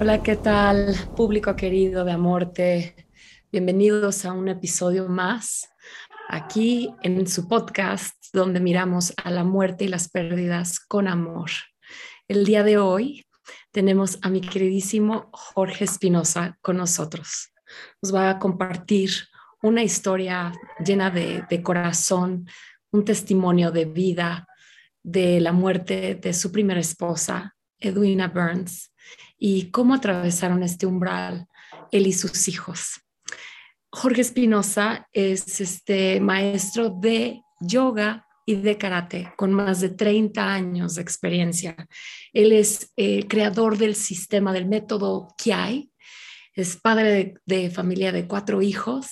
Hola, ¿qué tal, público querido de Amorte? Bienvenidos a un episodio más aquí en su podcast donde miramos a la muerte y las pérdidas con amor. El día de hoy tenemos a mi queridísimo Jorge Espinosa con nosotros. Nos va a compartir una historia llena de, de corazón, un testimonio de vida de la muerte de su primera esposa, Edwina Burns, y cómo atravesaron este umbral él y sus hijos. Jorge Espinosa es este maestro de yoga y de karate con más de 30 años de experiencia. Él es eh, creador del sistema del método Kiai, es padre de, familia de cuatro hijos,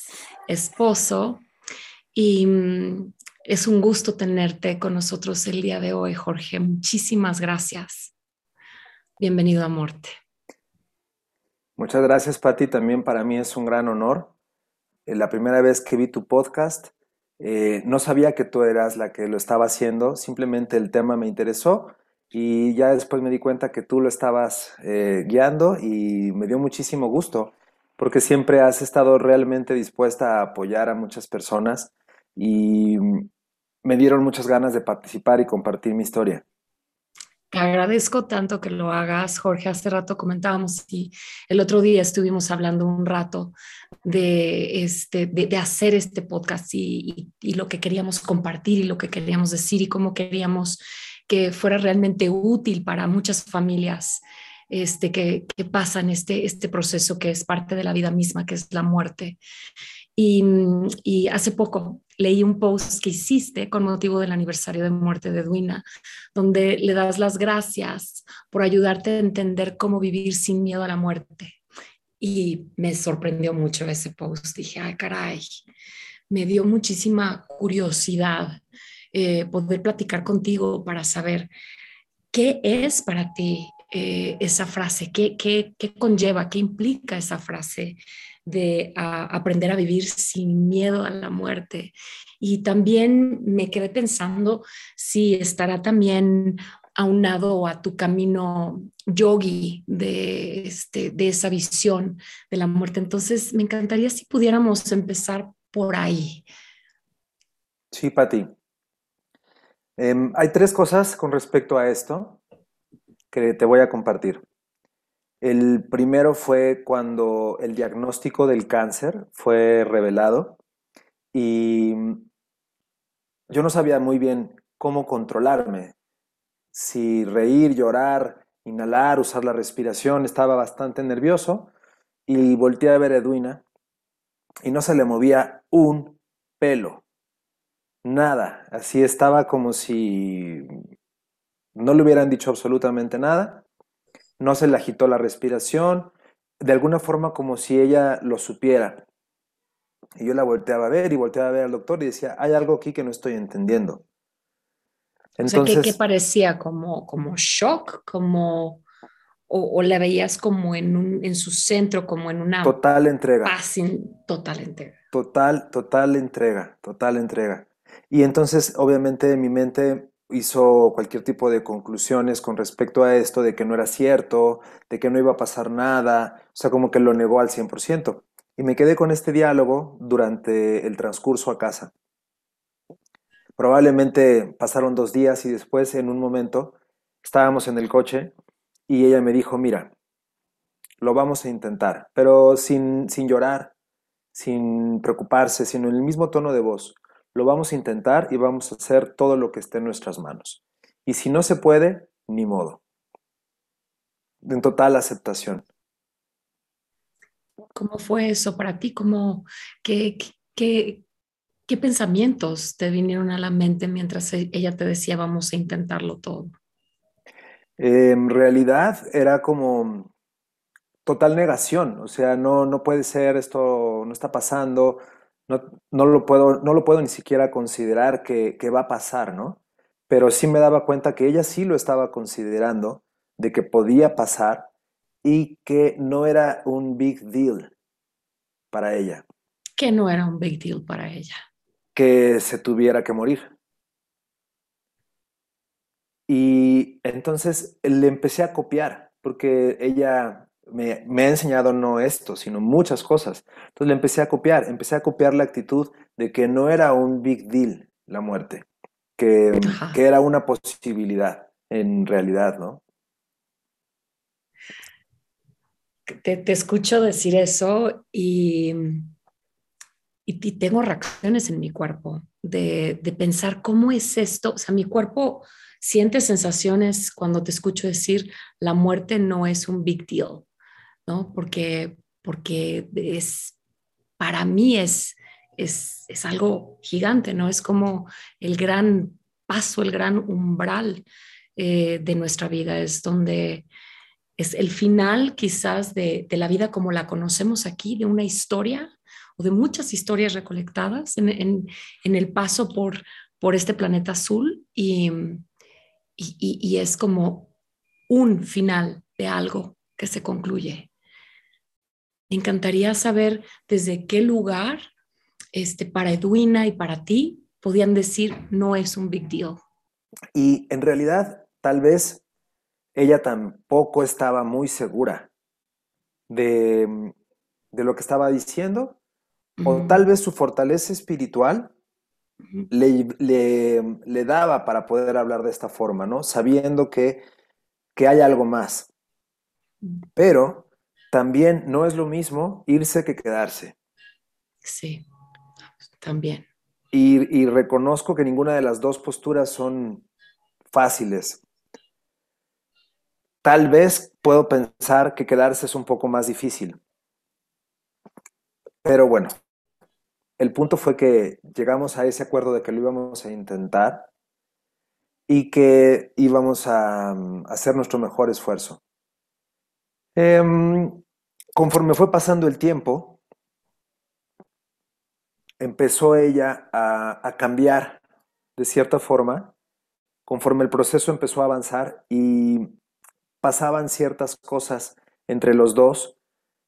esposo y mm, es un gusto tenerte con nosotros el día de hoy, Jorge. Muchísimas gracias. Bienvenido a Morte. Muchas gracias, Patti. También para mí es un gran honor. Eh, la primera vez que vi tu podcast, eh, no sabía que tú eras la que lo estaba haciendo, simplemente el tema me interesó y ya después me di cuenta que tú lo estabas eh, guiando y me dio muchísimo gusto porque siempre has estado realmente dispuesta a apoyar a muchas personas y me dieron muchas ganas de participar y compartir mi historia agradezco tanto que lo hagas, Jorge. Hace rato comentábamos y el otro día estuvimos hablando un rato de, este, de, hacer este podcast y, lo que queríamos compartir y lo que queríamos decir y cómo queríamos que fuera realmente útil para muchas familias este, que, que pasan este, este proceso que es parte de la vida misma, que es la muerte. Y, y hace poco leí un post que hiciste con motivo del aniversario de muerte de Edwina, donde le das las gracias por ayudarte a entender cómo vivir sin miedo a la muerte. Y me sorprendió mucho ese post. Dije, ay, caray, me dio muchísima curiosidad eh, poder platicar contigo para saber qué es para ti eh, esa frase, qué, qué, qué conlleva, qué implica esa frase de aprender a vivir sin miedo a la muerte. Y también me quedé pensando si estará también aunado a tu camino yogi de, este, de esa visión de la muerte. Entonces, me encantaría si pudiéramos empezar por ahí. Sí, Pati. Em, hay tres cosas con respecto a esto que te voy a compartir. El primero fue cuando el diagnóstico del cáncer fue revelado y yo no sabía muy bien cómo controlarme, si reír, llorar, inhalar, usar la respiración, estaba bastante nervioso y volteé a ver a Edwina y no se le movía un pelo, nada, así estaba como si no le hubieran dicho absolutamente nada no se le agitó la respiración, de alguna forma como si ella lo supiera. Y yo la volteaba a ver y volteaba a ver al doctor y decía, hay algo aquí que no estoy entendiendo. Entonces, ¿qué, parecía? ¿Como, como shock? como o, la veías como en, un, en su centro, como en una... Total entrega. total entrega. Total, total entrega, total entrega. Y entonces, obviamente, en mi mente hizo cualquier tipo de conclusiones con respecto a esto, de que no era cierto, de que no iba a pasar nada, o sea, como que lo negó al 100%. Y me quedé con este diálogo durante el transcurso a casa. Probablemente pasaron dos días y después, en un momento, estábamos en el coche y ella me dijo, mira, lo vamos a intentar, pero sin, sin llorar, sin preocuparse, sino en el mismo tono de voz. Lo vamos a intentar y vamos a hacer todo lo que esté en nuestras manos. Y si no se puede, ni modo. En total aceptación. ¿Cómo fue eso para ti? ¿Cómo, qué, qué, qué pensamientos te vinieron a la mente mientras e, ella te decía vamos a intentarlo todo? En realidad era como total negación, o sea, no, no puede ser, esto no está pasando, no, lo, puedo, no lo puedo ni siquiera considerar que, va a pasar, ¿no? Pero sí me daba cuenta que ella sí lo estaba considerando, de que podía pasar y que no era un big deal para ella. Que no era un big deal para ella. Que se tuviera que morir. Y entonces le empecé a copiar, porque ella me, me, ha enseñado no esto, sino muchas cosas. Entonces le empecé a copiar, empecé a copiar la actitud de que no era un big deal la muerte, que, que era una posibilidad en realidad, ¿no? Te, te escucho decir eso y, y, tengo reacciones en mi cuerpo de, de pensar cómo es esto. O sea, mi cuerpo siente sensaciones cuando te escucho decir la muerte no es un big deal, ¿no? Porque, porque es, para mí es, es, es algo gigante, ¿no? Es como el gran paso, el gran umbral eh, de nuestra vida, es donde es el final quizás de, de, la vida como la conocemos aquí, de una historia o de muchas historias recolectadas en, en, el paso por, por este planeta azul y, y, y, es como un final de algo que se concluye. Me encantaría saber desde qué lugar este, para Edwina y para ti podían decir no es un big deal. Y en realidad, tal vez ella tampoco estaba muy segura de, de lo que estaba diciendo, o tal vez su fortaleza espiritual le, le, le, daba para poder hablar de esta forma, ¿no? Sabiendo que, que hay algo más. Pero también no es lo mismo irse que quedarse. Sí, también. Y, y reconozco que ninguna de las dos posturas son fáciles. Tal vez puedo pensar que quedarse es un poco más difícil. Pero bueno, el punto fue que llegamos a ese acuerdo de que lo íbamos a intentar y que íbamos a, mm, hacer nuestro mejor esfuerzo. Eh, conforme fue pasando el tiempo, empezó ella a, cambiar de cierta forma, conforme el proceso empezó a avanzar y pasaban ciertas cosas entre los dos,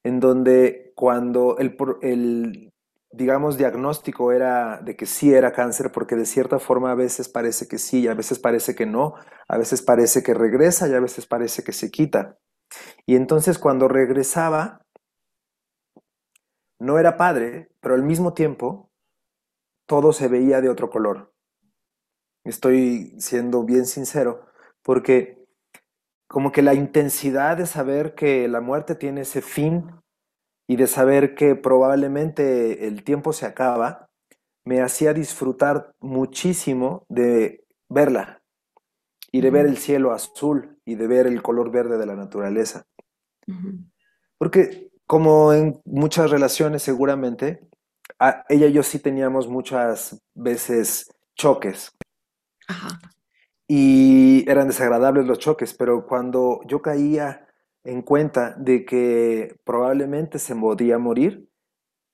en donde cuando el, el digamos, diagnóstico era de que sí era cáncer, porque de cierta forma a veces parece que sí, a veces parece que no, a veces parece que regresa y a veces parece que se quita. Y entonces cuando regresaba, no era padre, pero al mismo tiempo todo se veía de otro color. Estoy siendo bien sincero, porque como que la intensidad de saber que la muerte tiene ese fin y de saber que probablemente el tiempo se acaba, me hacía disfrutar muchísimo de verla y de ver el cielo azul y de ver el color verde de la naturaleza. Porque como en muchas relaciones seguramente, ella y yo sí teníamos muchas veces choques. Y eran desagradables los choques, pero cuando yo caía en cuenta de que probablemente se podía morir,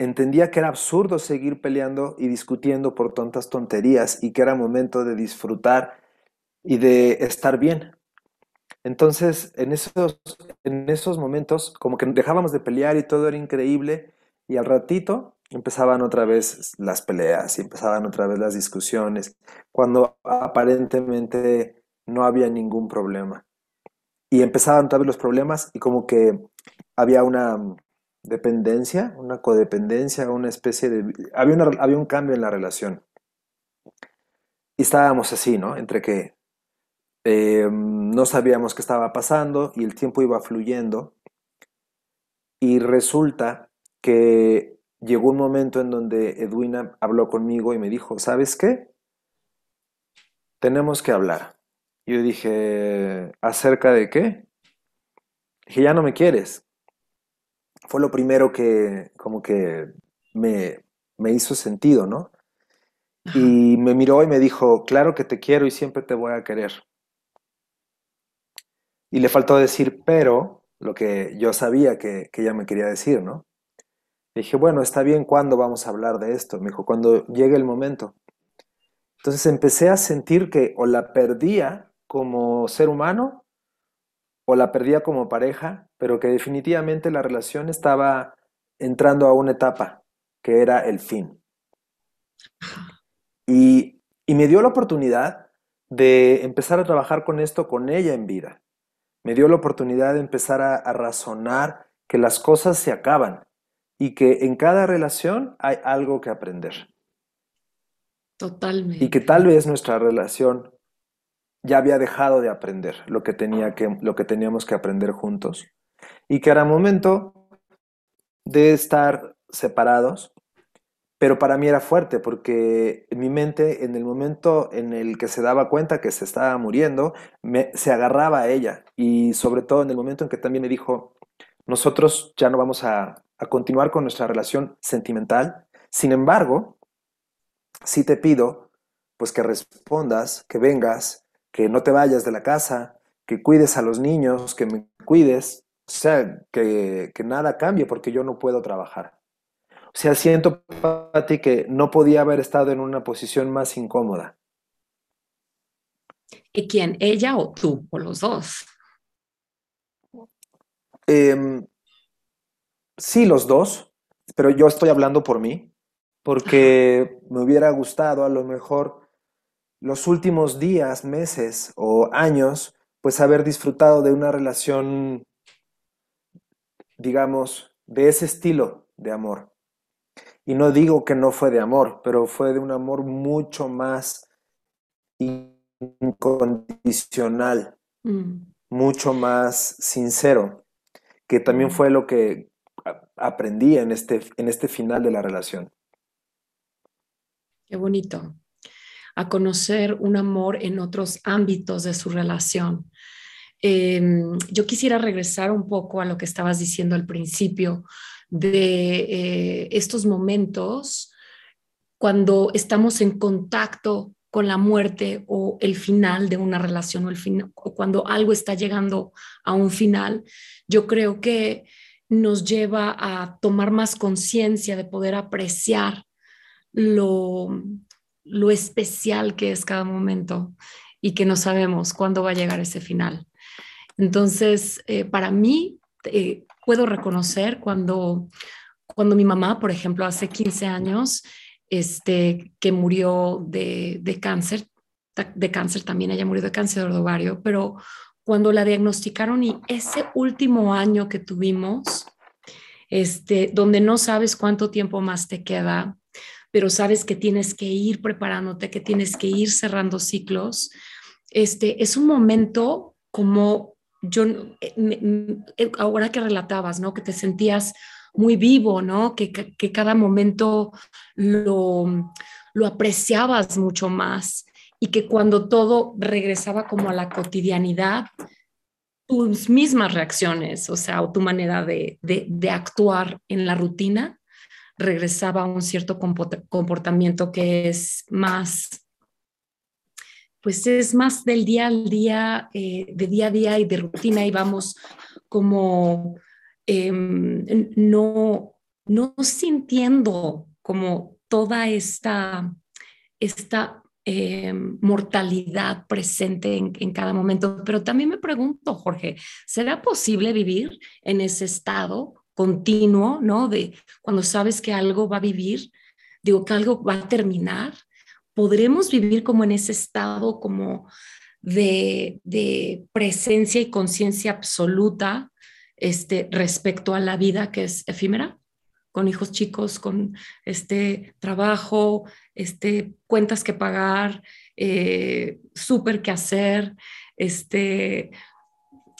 entendía que era absurdo seguir peleando y discutiendo por tontas tonterías y que era momento de disfrutar y de estar bien. Entonces, en esos, en esos momentos, como que dejábamos de pelear y todo era increíble, y al ratito empezaban otra vez las peleas y empezaban otra vez las discusiones, cuando aparentemente no había ningún problema y empezaban vez los problemas y como que había una dependencia, una codependencia, una especie de... Había, había un cambio en la relación. Y estábamos así, ¿no? Entre que eh, no sabíamos qué estaba pasando y el tiempo iba fluyendo. Y resulta que llegó un momento en donde Edwina habló conmigo y me dijo, ¿sabes qué? Tenemos que hablar. Yo dije, ¿acerca de qué? Dije, ya no me quieres. Fue lo primero que como que me, me hizo sentido, ¿no? Y me miró y me dijo, claro que te quiero y siempre te voy a querer. Y le faltó decir, pero, lo que yo sabía que, que ella me quería decir, ¿no? dije, bueno, está bien, ¿cuándo vamos a hablar de esto? Me dijo, cuando llegue el momento. Entonces empecé a sentir que o la perdía como ser humano o la perdía como pareja, pero que definitivamente la relación estaba entrando a una etapa que era el fin. Y, y me dio la oportunidad de empezar a trabajar con esto con ella en vida. Me dio la oportunidad de empezar a, a razonar que las cosas se acaban y que en cada relación hay algo que aprender. Totalmente. Y que tal vez nuestra relación ya había dejado de aprender lo que, tenía que, lo que teníamos que aprender juntos. Y que era momento de estar separados, pero para mí era fuerte porque en mi mente, en el momento en el que se daba cuenta que se estaba muriendo, me, se agarraba a ella. Y sobre todo en el momento en que también me dijo, nosotros ya no vamos a, continuar con nuestra relación sentimental. Sin embargo, sí te pido, pues que respondas, que vengas, que no te vayas de la casa, que cuides a los niños, que me cuides, o sea, que, que nada cambie porque yo no puedo trabajar. O sea, siento, ti que no podía haber estado en una posición más incómoda. ¿Y quién? ¿Ella o tú? ¿O los dos? Eh, sí, los dos, pero yo estoy hablando por mí, porque me hubiera gustado a lo mejor los últimos días, meses o años, pues haber disfrutado de una relación, digamos, de ese estilo de amor. Y no digo que no fue de amor, pero fue de un amor mucho más incondicional, mm. mucho más sincero, que también mm. fue lo que aprendí en este, en este final de la relación. Qué bonito. A conocer un amor en otros ámbitos de su relación. Em, yo quisiera regresar un poco a lo que estabas diciendo al principio de eh, estos momentos cuando estamos en contacto con la muerte o el final de una relación o, el fin, o cuando algo está llegando a un final. Yo creo que nos lleva a tomar más conciencia de poder apreciar lo, lo especial que es cada momento y que no sabemos cuándo va a llegar ese final. Entonces, eh, para mí, eh, puedo reconocer cuando, cuando mi mamá, por ejemplo, hace 15 años, este, que murió de, de cáncer, de cáncer también, ella murió de cáncer de ovario, pero cuando la diagnosticaron y ese último año que tuvimos, este, donde no sabes cuánto tiempo más te queda, pero sabes que tienes que ir preparándote, que tienes que ir cerrando ciclos, este, es un momento como yo, eh, eh, ahora que relatabas, ¿no? Que te sentías muy vivo, ¿no? Que, que, cada momento lo, lo apreciabas mucho más y que cuando todo regresaba como a la cotidianidad, tus mismas reacciones, o sea, o tu manera de, de, actuar en la rutina, regresaba a un cierto comportamiento que es más, pues es más del día al día, eh, de día a día y de rutina y vamos como em, no, no sintiendo como toda esta, esta eh, mortalidad presente en, en, cada momento. Pero también me pregunto, Jorge, ¿será posible vivir en ese estado continuo, ¿no? De cuando sabes que algo va a vivir, digo que algo va a terminar. ¿Podremos vivir como en ese estado como de, de presencia y conciencia absoluta este, respecto a la vida que es efímera? con hijos chicos, con este trabajo, este, cuentas que pagar, eh, súper que hacer, este,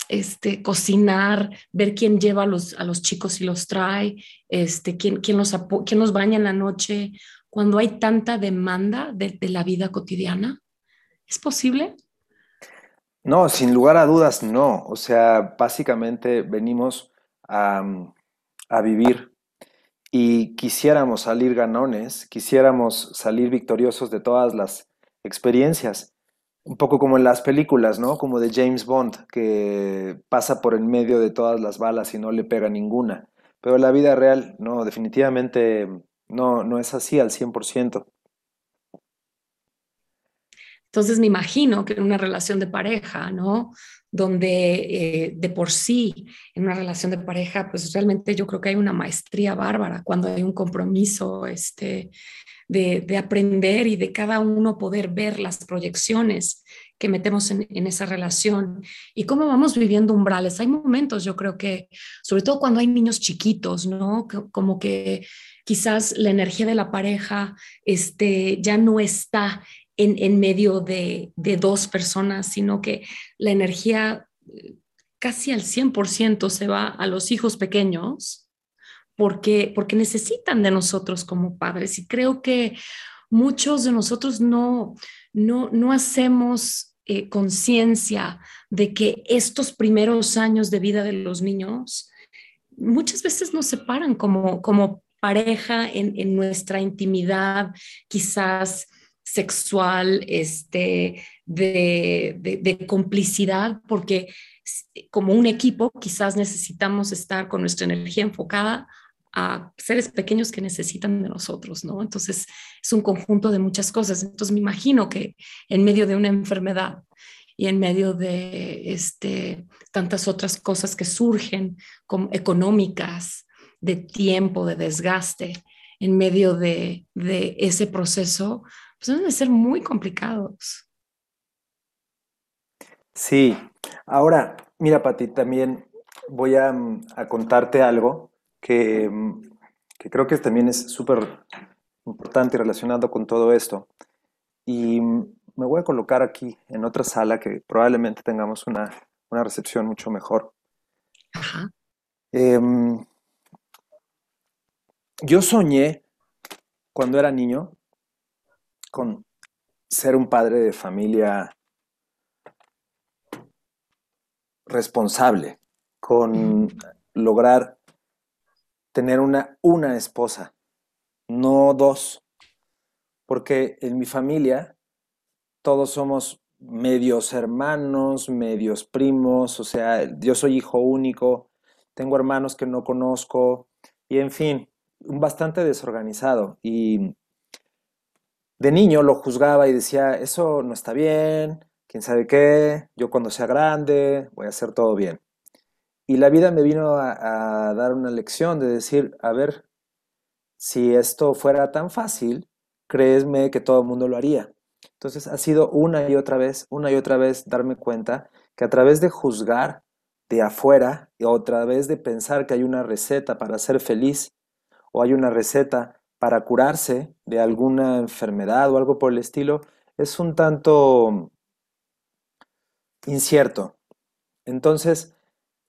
este, cocinar, ver quién lleva a los, a los chicos y los trae, este, quién, quién, los, quién los baña en la noche, cuando hay tanta demanda de, la vida cotidiana. ¿Es posible? No, sin lugar a dudas, no. O sea, básicamente venimos a, a vivir y quisiéramos salir ganones, quisiéramos salir victoriosos de todas las experiencias. Un poco como en las películas, ¿no? Como de James Bond, que pasa por el medio de todas las balas y no le pega ninguna. Pero la vida real, no, definitivamente no, no es así al 100%. Entonces me imagino que en una relación de pareja, ¿no? Donde eh, de por sí, en una relación de pareja, pues realmente yo creo que hay una maestría bárbara cuando hay un compromiso este, de, aprender y de cada uno poder ver las proyecciones que metemos en, en, esa relación y cómo vamos viviendo umbrales. Hay momentos, yo creo que, sobre todo cuando hay niños chiquitos, ¿no? como que quizás la energía de la pareja este, ya no está en, medio de, dos personas, sino que la energía eh, casi al 100% se va a los hijos pequeños porque, porque necesitan de nosotros como padres. Y creo que muchos de nosotros no, no, no hacemos eh, conciencia de que estos primeros años de vida de los niños muchas veces nos separan como, como pareja en, en nuestra intimidad, quizás sexual, este, de, de, complicidad, porque como un equipo quizás necesitamos estar con nuestra energía enfocada a seres pequeños que necesitan de nosotros, ¿no? Entonces es un conjunto de muchas cosas. Entonces me imagino que en medio de una enfermedad y en medio de este, tantas otras cosas que surgen como económicas, de tiempo, de desgaste, en medio de, de ese proceso, pues deben de ser muy complicados. Sí, ahora, mira, Pati, también voy a, mm, contarte algo que, mm, que, creo que también es súper importante y relacionado con todo esto. Y mm, me voy a colocar aquí en otra sala que probablemente tengamos una, una recepción mucho mejor. Ajá. Em, yo soñé cuando era niño con ser un padre de familia responsable, con lograr tener una, una esposa, no dos, porque en mi familia todos somos medios hermanos, medios primos, o sea, yo soy hijo único, tengo hermanos que no conozco, y en fin, bastante desorganizado. Y de niño lo juzgaba y decía, eso no está bien, quién sabe qué, yo cuando sea grande voy a hacer todo bien. Y la vida me vino a, dar una lección de decir, a ver, si esto fuera tan fácil, créesme que todo el mundo lo haría. Entonces ha sido una y otra vez, una y otra vez darme cuenta que a través de juzgar de afuera y otra vez de pensar que hay una receta para ser feliz o hay una receta para curarse de alguna enfermedad o algo por el estilo, es un tanto incierto. Entonces,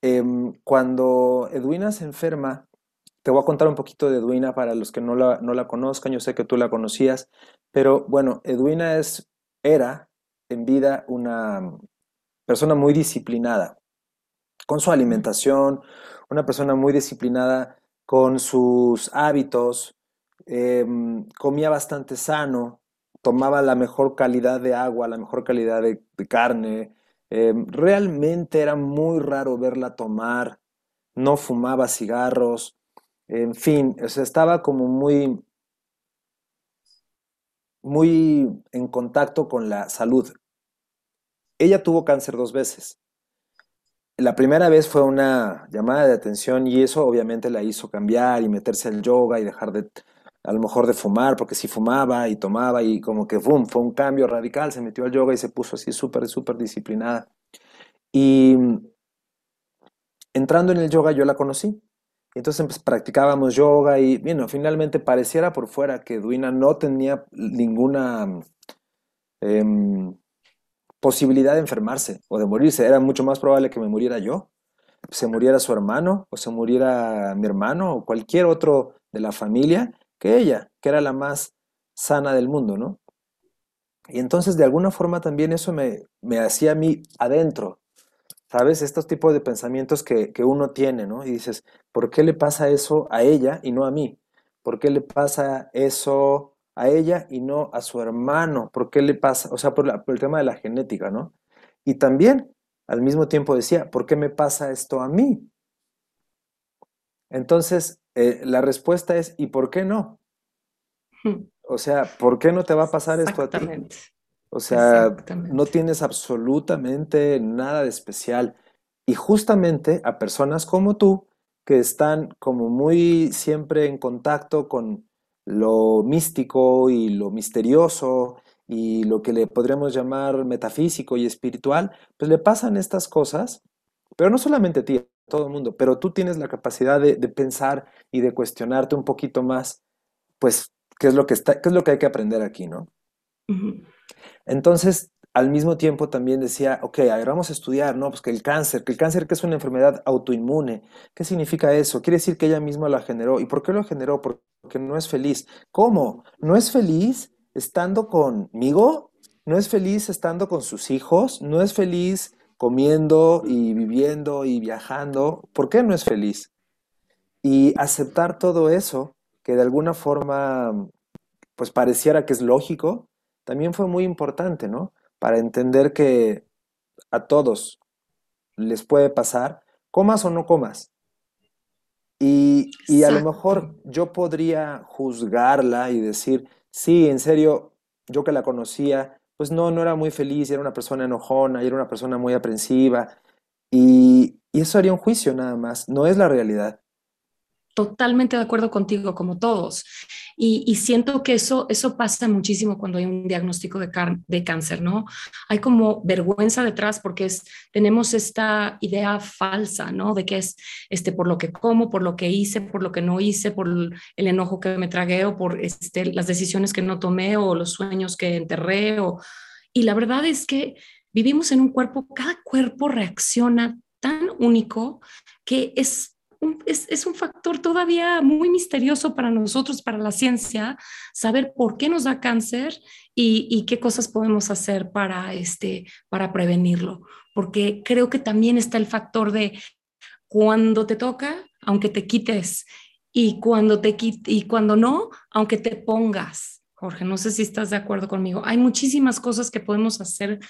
em, cuando Edwina se enferma, te voy a contar un poquito de Edwina para los que no la, no la conozcan, yo sé que tú la conocías, pero bueno, Edwina es, era en vida una persona muy disciplinada con su alimentación, una persona muy disciplinada con sus hábitos, Em, comía bastante sano, tomaba la mejor calidad de agua, la mejor calidad de, carne. Em, realmente era muy raro verla tomar, no fumaba cigarros, en fin, estaba como muy, muy en contacto con la salud. Ella tuvo cáncer dos veces. La primera vez fue una llamada de atención y eso obviamente la hizo cambiar y meterse al yoga y dejar de a lo mejor de fumar, porque sí fumaba y tomaba y como que boom, fue un cambio radical, se metió al yoga y se puso así súper, súper disciplinada. Y entrando en el yoga yo la conocí. Entonces pues, practicábamos yoga y, bueno, finalmente pareciera por fuera que Duina no tenía ninguna em, posibilidad de enfermarse o de morirse. Era mucho más probable que me muriera yo, se muriera su hermano o se muriera mi hermano o cualquier otro de la familia que ella, que era la más sana del mundo, ¿no? Y entonces de alguna forma también eso me, me hacía a mí adentro, ¿sabes? Estos tipos de pensamientos que, que, uno tiene, ¿no? Y dices, ¿por qué le pasa eso a ella y no a mí? ¿Por qué le pasa eso a ella y no a su hermano? ¿Por qué le pasa? O sea, por, por el tema de la genética, ¿no? Y también al mismo tiempo decía, ¿por qué me pasa esto a mí? Entonces, eh, la respuesta es, ¿y por qué no? O sea, ¿por qué no te va a pasar esto a ti? O sea, no tienes absolutamente nada de especial. Y justamente a personas como tú, que están como muy siempre en contacto con lo místico y lo misterioso y lo que le podríamos llamar metafísico y espiritual, pues le pasan estas cosas, pero no solamente a ti, todo el mundo, pero tú tienes la capacidad de, pensar y de cuestionarte un poquito más, pues, qué es lo que, está, qué es lo que hay que aprender aquí, ¿no? Entonces, al mismo tiempo también decía, ok, a ver, vamos a estudiar, ¿no? Pues que el cáncer, que el cáncer que es una enfermedad autoinmune, ¿qué significa eso? Quiere decir que ella misma la generó. ¿Y por qué lo generó? Porque no es feliz. ¿Cómo? ¿No es feliz estando conmigo? ¿No es feliz estando con sus hijos? ¿No es feliz comiendo y viviendo y viajando? ¿Por qué no es feliz? Y aceptar todo eso, que de alguna forma, pues pareciera que es lógico, también fue muy importante, ¿no? para entender que a todos les puede pasar, comas o no comas. Y, a lo mejor yo podría juzgarla y decir, sí, en serio, yo que la conocía, pues no, no era muy feliz, era una persona enojona, era una persona muy aprensiva. Y, y eso haría un juicio nada más, no es la realidad totalmente de acuerdo contigo, como todos. Y, siento que eso, eso pasa muchísimo cuando hay un diagnóstico de, de cáncer, ¿no? Hay como vergüenza detrás porque es, tenemos esta idea falsa, ¿no? De que es este, por lo que como, por lo que hice, por lo que no hice, por el enojo que me tragué o por este, las decisiones que no tomé o los sueños que enterré. O... Y la verdad es que vivimos en un cuerpo, cada cuerpo reacciona tan único que es es, un factor todavía muy misterioso para nosotros, para la ciencia, saber por qué nos da cáncer y, qué cosas podemos hacer para, este, para prevenirlo. Porque creo que también está el factor de cuando te toca, aunque te quites, y cuando, te y cuando no, aunque te pongas. Jorge, no sé si estás de acuerdo conmigo. Hay muchísimas cosas que podemos hacer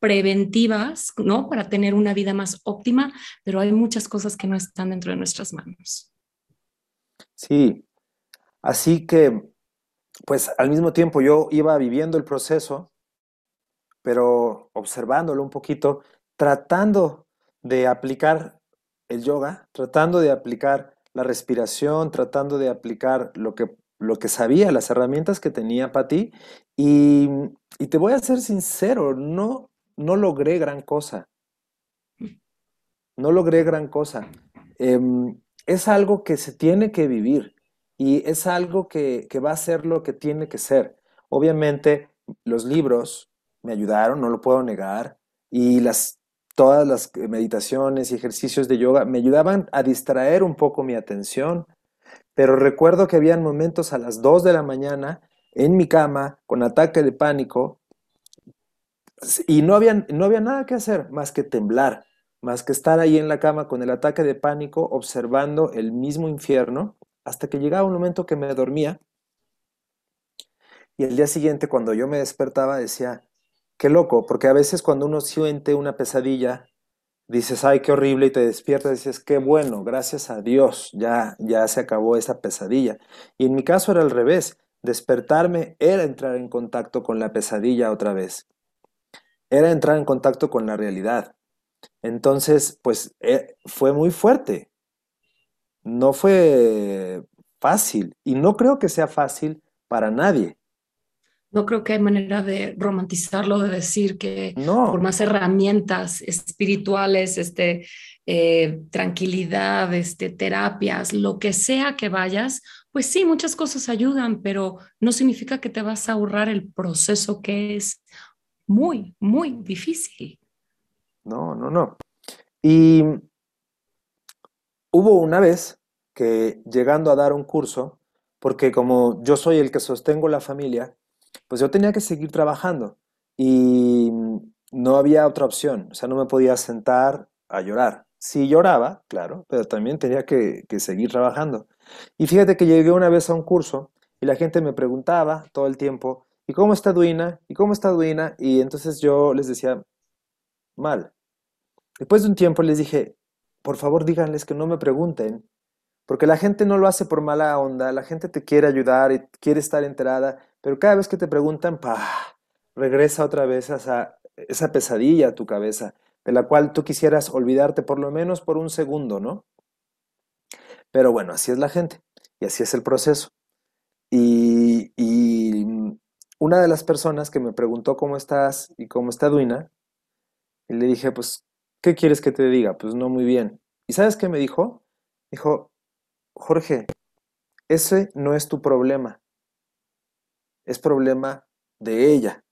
preventivas, ¿no? Para tener una vida más óptima, pero hay muchas cosas que no están dentro de nuestras manos. Sí, así que, pues al mismo tiempo yo iba viviendo el proceso, pero observándolo un poquito, tratando de aplicar el yoga, tratando de aplicar la respiración, tratando de aplicar lo que, lo que sabía, las herramientas que tenía para ti. Y, y te voy a ser sincero, no, no logré gran cosa. No logré gran cosa. Em, es algo que se tiene que vivir y es algo que, va a ser lo que tiene que ser. Obviamente, los libros me ayudaron, no lo puedo negar, y las, todas las meditaciones y ejercicios de yoga me ayudaban a distraer un poco mi atención, pero recuerdo que habían momentos a las 2 de la mañana en mi cama con ataque de pánico y no había, no había nada que hacer más que temblar, más que estar ahí en la cama con el ataque de pánico, observando el mismo infierno, hasta que llegaba un momento que me dormía. Y el día siguiente, cuando yo me despertaba, decía, qué loco, porque a veces cuando uno siente una pesadilla, dices, ay, qué horrible, y te despiertas y dices, qué bueno, gracias a Dios, ya, ya se acabó esa pesadilla. Y en mi caso era al revés, despertarme era entrar en contacto con la pesadilla otra vez era entrar en contacto con la realidad. Entonces, pues eh, fue muy fuerte. No fue fácil y no creo que sea fácil para nadie. No creo que hay manera de romantizarlo, de decir que por más herramientas espirituales, este, eh, tranquilidad, este, terapias, lo que sea que vayas, pues sí, muchas cosas ayudan, pero no significa que te vas a ahorrar el proceso que es muy, muy difícil. No, no, no. Y hubo una vez que llegando a dar un curso, porque como yo soy el que sostengo la familia, pues yo tenía que seguir trabajando y no había otra opción, o sea, no me podía sentar a llorar. Sí lloraba, claro, pero también tenía que, que seguir trabajando. Y fíjate que llegué una vez a un curso y la gente me preguntaba todo el tiempo, ¿y cómo está Duina? ¿Y cómo está Duina? Y entonces yo les decía, mal. Después de un tiempo les dije, por favor díganles que no me pregunten, porque la gente no lo hace por mala onda, la gente te quiere ayudar y quiere estar enterada, pero cada vez que te preguntan, pa, regresa otra vez a esa, esa pesadilla a tu cabeza, de la cual tú quisieras olvidarte por lo menos por un segundo, ¿no? Pero bueno, así es la gente y así es el proceso. Y, y una de las personas que me preguntó cómo estás y cómo está Duina, y le dije, pues, ¿qué quieres que te diga? Pues no muy bien. ¿Y sabes qué me dijo? Dijo, Jorge, ese no es tu problema, es problema de ella.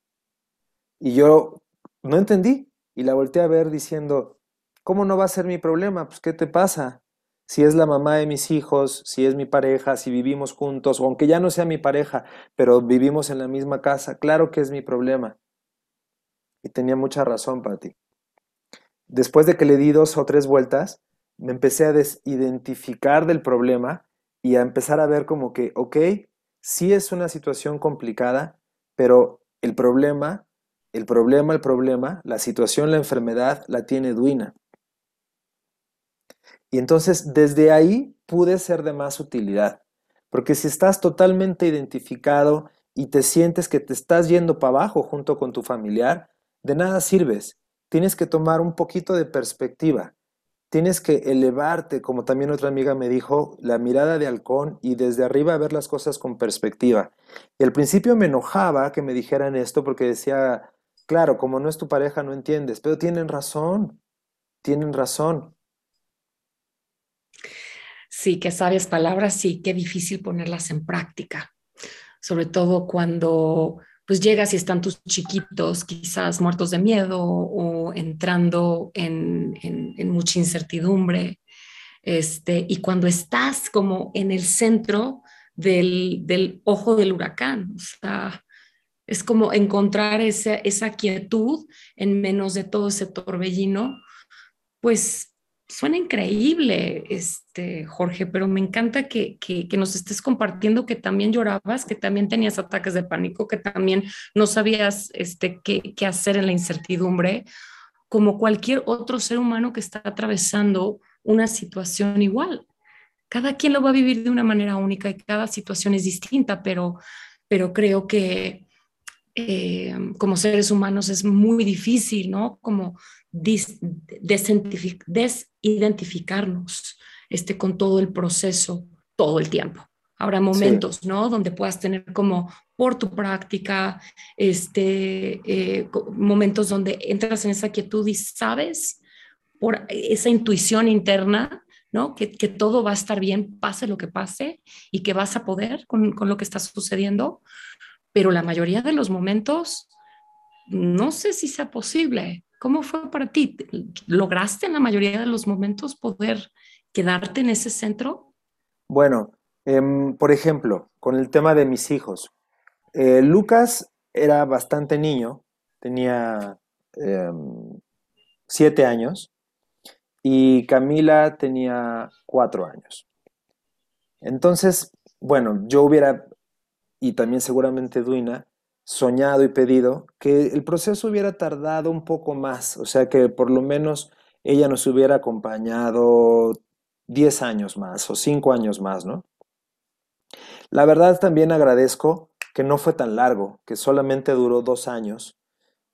Y yo no entendí y la volteé a ver diciendo, ¿cómo no va a ser mi problema? Pues, ¿qué te pasa? Si es la mamá de mis hijos, si es mi pareja, si vivimos juntos, o aunque ya no sea mi pareja, pero vivimos en la misma casa, claro que es mi problema. Y tenía mucha razón, para ti. Después de que le di dos o tres vueltas, me empecé a desidentificar del problema y a empezar a ver como que, ok, sí es una situación complicada, pero el problema, el problema, el problema, la situación, la enfermedad la tiene Duina. Y entonces desde ahí pude ser de más utilidad, porque si estás totalmente identificado y te sientes que te estás yendo para abajo junto con tu familiar, de nada sirves. Tienes que tomar un poquito de perspectiva tienes que elevarte, como también otra amiga me dijo, la mirada de halcón y desde arriba ver las cosas con perspectiva. Y al principio me enojaba que me dijeran esto porque decía, claro, como no es tu pareja no entiendes, pero tienen razón, tienen razón. Sí, qué sabias palabras, sí, qué difícil ponerlas en práctica, sobre todo cuando pues llegas y están tus chiquitos quizás muertos de miedo o entrando en, mucha incertidumbre. Este, y cuando estás como en el centro del, ojo del huracán, o sea, es como encontrar esa, esa quietud en menos de todo ese torbellino, pues Suena increíble, este, Jorge, pero me encanta que, nos estés compartiendo que también llorabas, que también tenías ataques de pánico, que también no sabías este, qué, qué hacer en la incertidumbre, como cualquier otro ser humano que está atravesando una situación igual. Cada quien lo va a vivir de una manera única y cada situación es distinta, pero, pero creo que eh, como seres humanos es muy difícil, ¿no? Como desidentificarnos este, con todo el proceso todo el tiempo. Habrá momentos, ¿no? Donde puedas tener como por tu práctica, este, eh, momentos donde entras en esa quietud y sabes por esa intuición interna, ¿no? Que, que, todo va a estar bien, pase lo que pase, y que vas a poder con, con lo que está sucediendo, pero la mayoría de los momentos no sé si sea posible. ¿Cómo fue para ti? ¿Lograste en la mayoría de los momentos poder quedarte en ese centro? Bueno, em, por ejemplo, con el tema de mis hijos. Eh, Lucas era bastante niño, tenía em, siete años, y Camila tenía cuatro años. Entonces, bueno, yo hubiera y también seguramente Duina, soñado y pedido que el proceso hubiera tardado un poco más, o sea que por lo menos ella nos hubiera acompañado 10 años más o 5 años más, ¿no? La verdad también agradezco que no fue tan largo, que solamente duró dos años,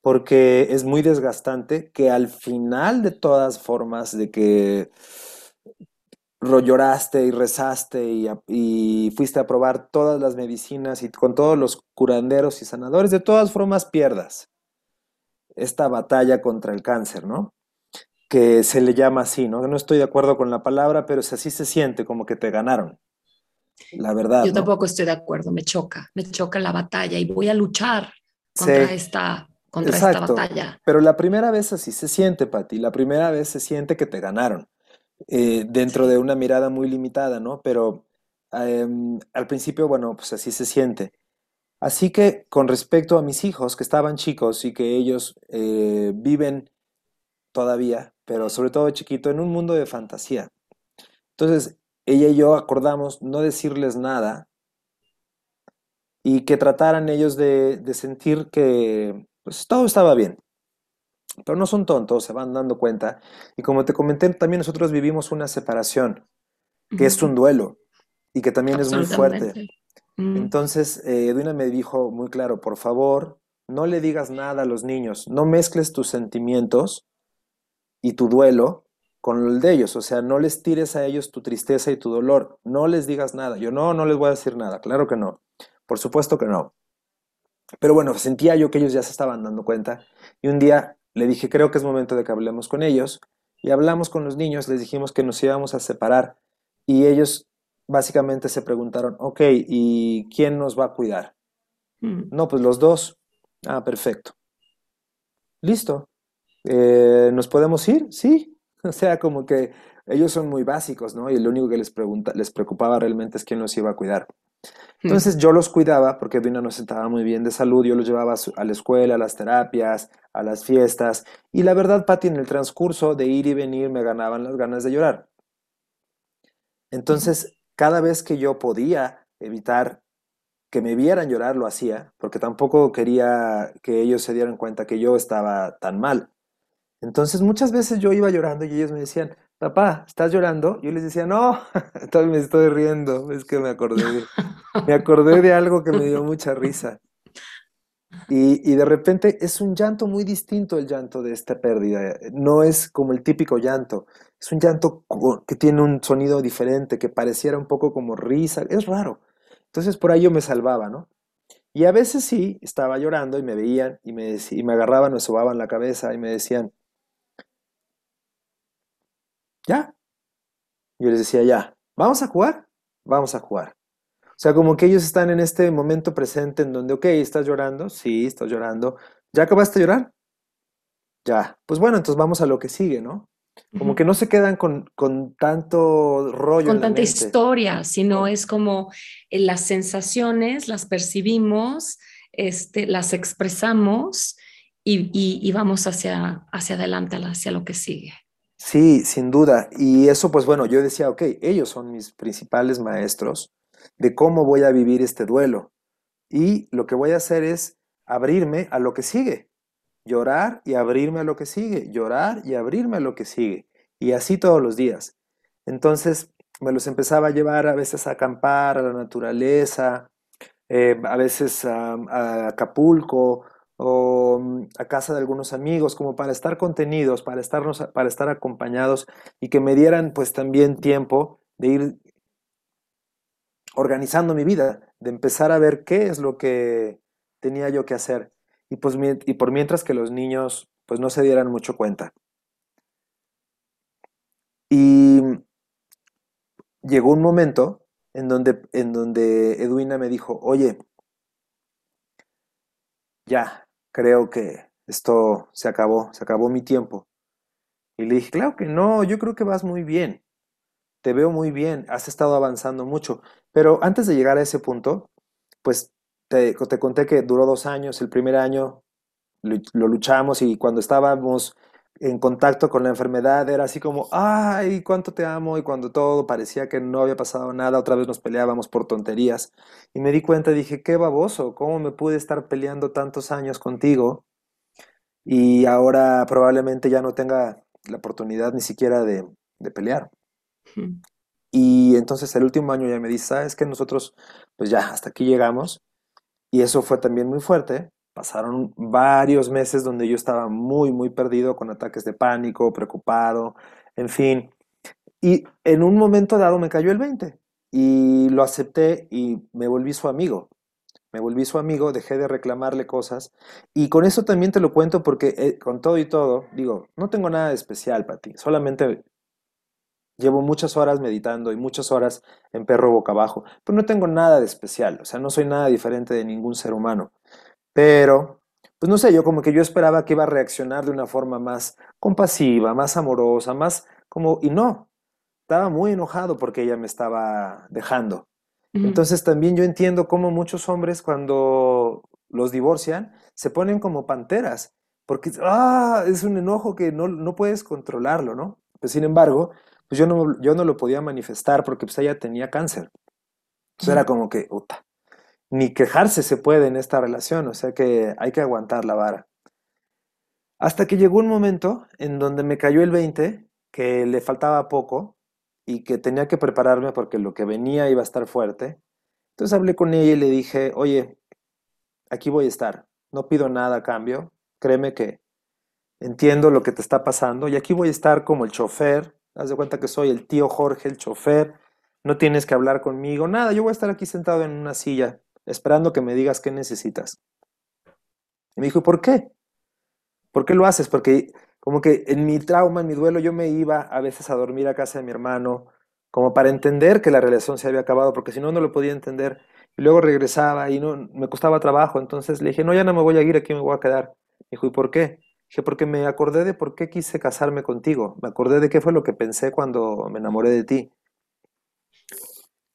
porque es muy desgastante que al final de todas formas de que lloraste y rezaste y, fuiste a probar todas las medicinas y con todos los curanderos y sanadores, de todas formas pierdas esta batalla contra el cáncer, ¿no? Que se le llama así, ¿no? No estoy de acuerdo con la palabra, pero así se siente, como que te ganaron. La verdad. Yo tampoco estoy de acuerdo, me choca, me choca la batalla y voy a luchar contra, esta, contra esta batalla. Pero la primera vez así se siente, Pati, la primera vez se siente que te ganaron eh, dentro de una mirada muy limitada, ¿no? Pero em, al principio, bueno, pues así se siente. Así que con respecto a mis hijos, que estaban chicos y que ellos eh, viven todavía, pero sobre todo chiquito, en un mundo de fantasía. Entonces, ella y yo acordamos no decirles nada y que trataran ellos de, de sentir que pues, todo estaba bien. Pero no son tontos, se van dando cuenta. Y como te comenté, también nosotros vivimos una separación, que es un duelo y que también es muy fuerte. Entonces, eh, Edwina me dijo muy claro, por favor, no le digas nada a los niños, no mezcles tus sentimientos y tu duelo con el de ellos, o sea, no les tires a ellos tu tristeza y tu dolor, no les digas nada. Yo no, no les voy a decir nada, claro que no, por supuesto que no. Pero bueno, sentía yo que ellos ya se estaban dando cuenta y un día le dije, creo que es momento de que hablemos con ellos y hablamos con los niños, les dijimos que nos íbamos a separar y ellos básicamente se preguntaron, ok, ¿y quién nos va a cuidar? Mm. No, pues los dos. Ah, perfecto. Listo. Eh, ¿Nos podemos ir? Sí. O sea, como que ellos son muy básicos, ¿no? Y lo único que les, pregunta, les preocupaba realmente es quién nos iba a cuidar. Entonces yo los cuidaba porque Edwina no estaba muy bien de salud, yo los llevaba a la escuela, a las terapias, a las fiestas, y la verdad, Patti, en el transcurso de ir y venir me ganaban las ganas de llorar. Entonces, cada vez que yo podía evitar que me vieran llorar, lo hacía, porque tampoco quería que ellos se dieran cuenta que yo estaba tan mal. Entonces muchas veces yo iba llorando y ellos me decían, papá, ¿estás llorando? Yo les decía, no, todavía me estoy riendo, es que me acordé de, me acordé de algo que me dio mucha risa. Y, y, de repente es un llanto muy distinto el llanto de esta pérdida. No es como el típico llanto. Es un llanto que tiene un sonido diferente, que pareciera un poco como risa. Es raro. Entonces por ahí yo me salvaba, ¿no? Y a veces sí, estaba llorando y me veían y me, y me agarraban, me sobaban la cabeza y me decían, ya. Yo les decía, ya, ¿vamos a jugar? Vamos a jugar. O sea, como que ellos están en este momento presente en donde, ok, ¿estás llorando? Sí, estás llorando. ¿Ya acabaste de llorar? Ya. Pues bueno, entonces vamos a lo que sigue, ¿no? Como que no se quedan con, tanto rollo. Con tanta historia, sino es como eh, las sensaciones las percibimos, este, las expresamos y, y, vamos hacia, hacia adelante, hacia lo que sigue. Sí, sin duda. Y eso, pues bueno, yo decía, ok, ellos son mis principales maestros de cómo voy a vivir este duelo. Y lo que voy a hacer es abrirme a lo que sigue. Llorar y abrirme a lo que sigue. Llorar y abrirme a lo que sigue. Y así todos los días. Entonces me los empezaba a llevar a veces a acampar, a la naturaleza, eh, a veces a Acapulco, o mm, a casa de algunos amigos, como para estar contenidos, para, estarnos, para estar acompañados y que me dieran pues también tiempo de ir organizando mi vida, de empezar a ver qué es lo que tenía yo que hacer. Y, pues, y por mientras que los niños pues no se dieran mucho cuenta. Y llegó un momento en donde, en donde Edwina me dijo, oye, ya, creo que esto se acabó, se acabó mi tiempo. Y le dije, claro que no, yo creo que vas muy bien, te veo muy bien, has estado avanzando mucho. Pero antes de llegar a ese punto, pues te, te conté que duró dos años, el primer año lo luchamos y cuando estábamos en contacto con la enfermedad era así como, ay, cuánto te amo y cuando todo parecía que no había pasado nada, otra vez nos peleábamos por tonterías. Y me di cuenta, dije, qué baboso, ¿cómo me pude estar peleando tantos años contigo? Y ahora probablemente ya no tenga la oportunidad ni siquiera de, de pelear. Y entonces el último año ya me dice, sabes que nosotros, pues ya, hasta aquí llegamos. Y eso fue también muy fuerte, Pasaron varios meses donde yo estaba muy, muy perdido con ataques de pánico, preocupado, en fin. Y en un momento dado me cayó el 20 y lo acepté y me volví su amigo. Me volví su amigo, dejé de reclamarle cosas y con eso también te lo cuento porque eh, con todo y todo, digo, no tengo nada de especial para ti, solamente llevo muchas horas meditando y muchas horas en perro boca abajo, pero no tengo nada de especial, o sea, no soy nada diferente de ningún ser humano. Pero, pues no sé, yo como que yo esperaba que iba a reaccionar de una forma más compasiva, más amorosa, más como, y no, estaba muy enojado porque ella me estaba dejando. Entonces también yo entiendo cómo muchos hombres cuando los divorcian se ponen como panteras, porque ah, es un enojo que no, no puedes controlarlo, ¿no? Pues sin embargo, pues yo no, yo no lo podía manifestar porque pues ella tenía cáncer. Entonces era como que, puta, ni quejarse se puede en esta relación, o sea que hay que aguantar la vara. Hasta que llegó un momento en donde me cayó el 20, que le faltaba poco y que tenía que prepararme porque lo que venía iba a estar fuerte. Entonces hablé con ella y le dije, oye, aquí voy a estar, no pido nada a cambio, créeme que entiendo lo que te está pasando y aquí voy a estar como el chofer, haz de cuenta que soy el tío Jorge, el chofer, no tienes que hablar conmigo, nada, yo voy a estar aquí sentado en una silla esperando que me digas qué necesitas. Y me dijo, ¿por qué? ¿Por qué lo haces? Porque como que en mi trauma, en mi duelo, yo me iba a veces a dormir a casa de mi hermano, como para entender que la relación se había acabado, porque si no, no lo podía entender. Y luego regresaba y no, me costaba trabajo, entonces le dije, no, ya no me voy a ir, aquí me voy a quedar. Me dijo, ¿y por qué? Dije, porque me acordé de por qué quise casarme contigo, me acordé de qué fue lo que pensé cuando me enamoré de ti.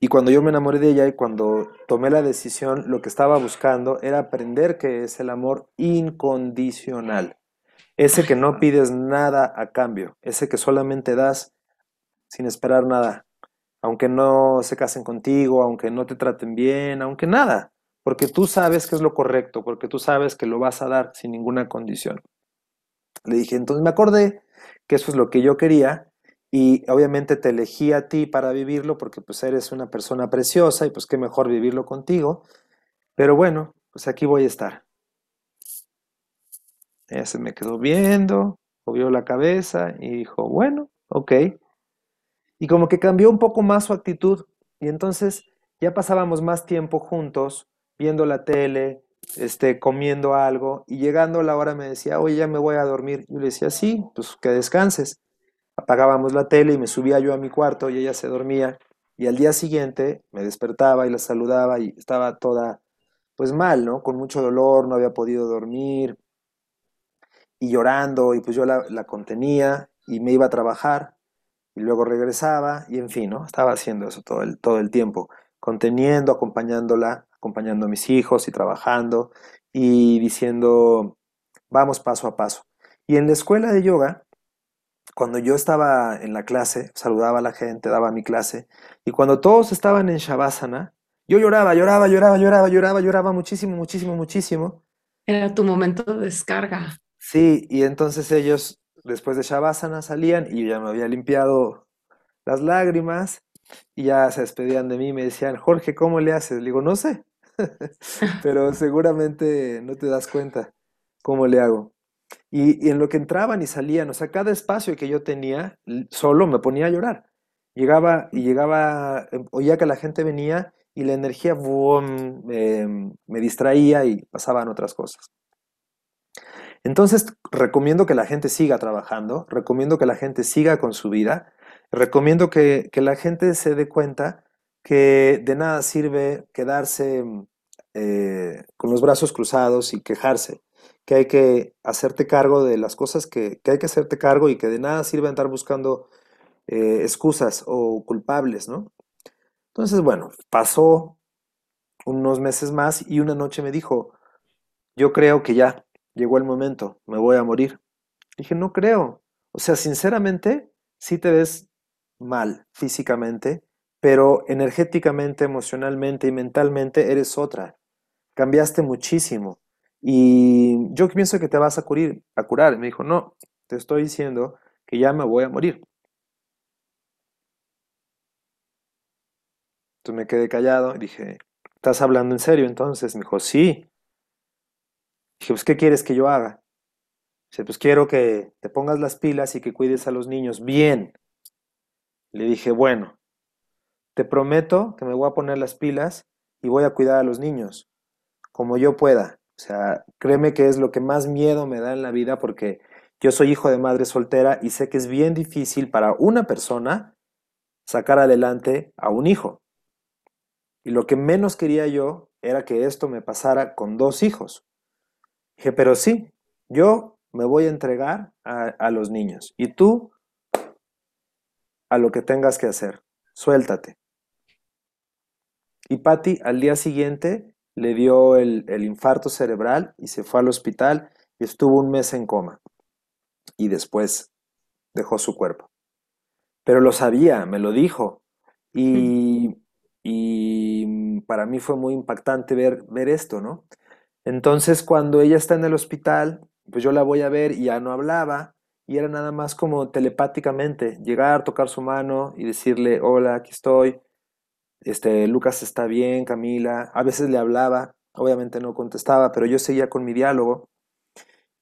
Y cuando yo me enamoré de ella y cuando tomé la decisión, lo que estaba buscando era aprender que es el amor incondicional. Ese que no pides nada a cambio, ese que solamente das sin esperar nada, aunque no se casen contigo, aunque no te traten bien, aunque nada, porque tú sabes que es lo correcto, porque tú sabes que lo vas a dar sin ninguna condición. Le dije, entonces me acordé que eso es lo que yo quería y obviamente te elegí a ti para vivirlo porque pues eres una persona preciosa y pues qué mejor vivirlo contigo. Pero bueno, pues aquí voy a estar. Ella se me quedó viendo, movió la cabeza y dijo, bueno, ok. Y como que cambió un poco más su actitud y entonces ya pasábamos más tiempo juntos viendo la tele, este, comiendo algo y llegando a la hora me decía, oye, ya me voy a dormir. Y yo le decía, sí, pues que descanses apagábamos la tele y me subía yo a mi cuarto y ella se dormía y al día siguiente me despertaba y la saludaba y estaba toda pues mal, ¿no? Con mucho dolor, no había podido dormir y llorando y pues yo la, contenía y me iba a trabajar y luego regresaba y en fin, ¿no? Estaba haciendo eso todo el, todo el tiempo, conteniendo, acompañándola, acompañando a mis hijos y trabajando y diciendo, vamos paso a paso. Y en la escuela de yoga, cuando yo estaba en la clase, saludaba a la gente, daba mi clase, y cuando todos estaban en Shavasana, yo lloraba, lloraba, lloraba, lloraba, lloraba, lloraba muchísimo, muchísimo, muchísimo. Era tu momento de descarga. Sí, y entonces ellos, después de Shavasana, salían y yo ya me había limpiado las lágrimas y ya se despedían de mí y me decían, Jorge, ¿cómo le haces? Le digo, no sé, pero seguramente no te das cuenta cómo le hago. Y, en lo que entraban y salían, o sea, cada espacio que yo tenía, solo me ponía a llorar. Llegaba y llegaba, em, oía que la gente venía y la energía em, me distraía y pasaban otras cosas. Entonces, recomiendo que la gente siga trabajando, recomiendo que la gente siga con su vida, recomiendo que, que la gente se dé cuenta que de nada sirve quedarse eh, con los brazos cruzados y quejarse que hay que hacerte cargo de las cosas que, hay que hacerte cargo y que de nada sirve andar buscando eh, excusas o culpables, ¿no? Entonces, bueno, pasó unos meses más y una noche me dijo, yo creo que ya llegó el momento, me voy a morir. Dije, no creo. O sea, sinceramente, sí te ves mal físicamente, pero energéticamente, emocionalmente y mentalmente eres otra. Cambiaste muchísimo. Y yo pienso que te vas a curar, a curar. Me dijo, no, te estoy diciendo que ya me voy a morir. Entonces me quedé callado y dije, ¿estás hablando en serio entonces? Me dijo, sí. Dije, pues, ¿qué quieres que yo haga? Dice, pues quiero que te pongas las pilas y que cuides a los niños bien. Le dije, bueno, te prometo que me voy a poner las pilas y voy a cuidar a los niños, como yo pueda. O sea, créeme que es lo que más miedo me da en la vida porque yo soy hijo de madre soltera y sé que es bien difícil para una persona sacar adelante a un hijo. Y lo que menos quería yo era que esto me pasara con dos hijos. Dije, pero sí, yo me voy a entregar a, los niños y tú a lo que tengas que hacer. Suéltate. Y Patty al día siguiente le dio el, infarto cerebral y se fue al hospital y estuvo un mes en coma. Y después dejó su cuerpo. Pero lo sabía, me lo dijo. Y, y para mí fue muy impactante ver, ver esto, ¿no? Entonces cuando ella está en el hospital, pues yo la voy a ver y ya no hablaba y era nada más como telepáticamente llegar, tocar su mano y decirle, hola, aquí estoy, este, Lucas está bien, Camila, a veces le hablaba obviamente no contestaba, pero yo seguía con mi diálogo.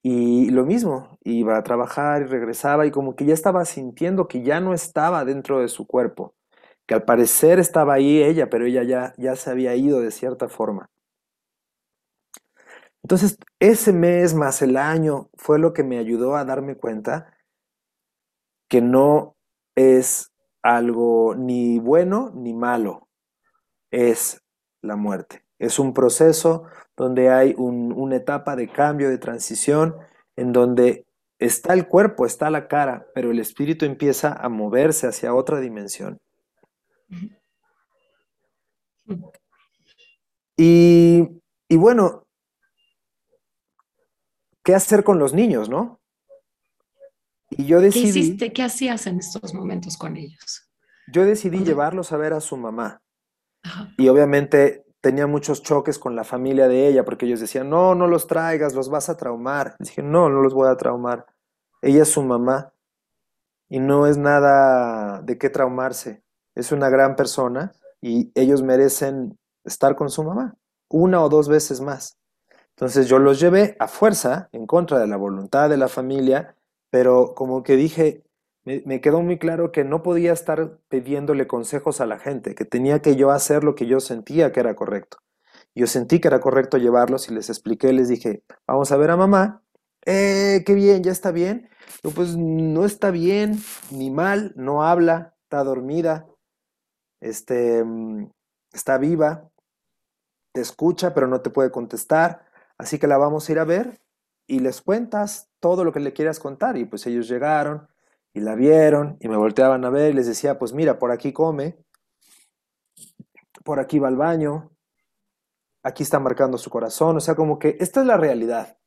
Y lo mismo, iba a trabajar y regresaba y como que ya estaba sintiendo que ya no estaba dentro de su cuerpo, que al parecer estaba ahí ella, pero ella ya, ya se había ido de cierta forma. Entonces, ese mes más el año fue lo que me ayudó a darme cuenta que no es algo ni bueno ni malo, es la muerte. Es un proceso donde hay una etapa de cambio, de transición, en donde está el cuerpo, está la cara, pero el espíritu empieza a moverse hacia otra dimensión. Y, y bueno, ¿qué hacer con los niños, no? Y yo decidí... ¿Qué hiciste? ¿Qué hacías en estos momentos con ellos? Yo decidí llevarlos a ver a su mamá. Y obviamente tenía muchos choques con la familia de ella porque ellos decían, no, no los traigas, los vas a traumar. dije, no, no los voy a traumar. Ella es su mamá y no es nada de qué traumarse. Es una gran persona y ellos merecen estar con su mamá una o dos veces más. Entonces yo los llevé a fuerza, en contra de la voluntad de la familia, pero como que dije, me, quedó muy claro que no podía estar pidiéndole consejos a la gente, que tenía que yo hacer lo que yo sentía que era correcto. Yo sentí que era correcto llevarlos y les expliqué, les dije, vamos a ver a mamá. Eh, qué bien, ya está bien. pues no está bien, ni mal, no habla, está dormida, este, mm, está viva, te escucha, pero no te puede contestar. Así que la vamos a ir a ver y les cuentas todo lo que le quieras contar. Y pues ellos llegaron, y la vieron y me volteaban a ver y les decía, pues mira, por aquí come, por aquí va al baño, aquí está marcando su corazón, o sea, como que esta es la realidad.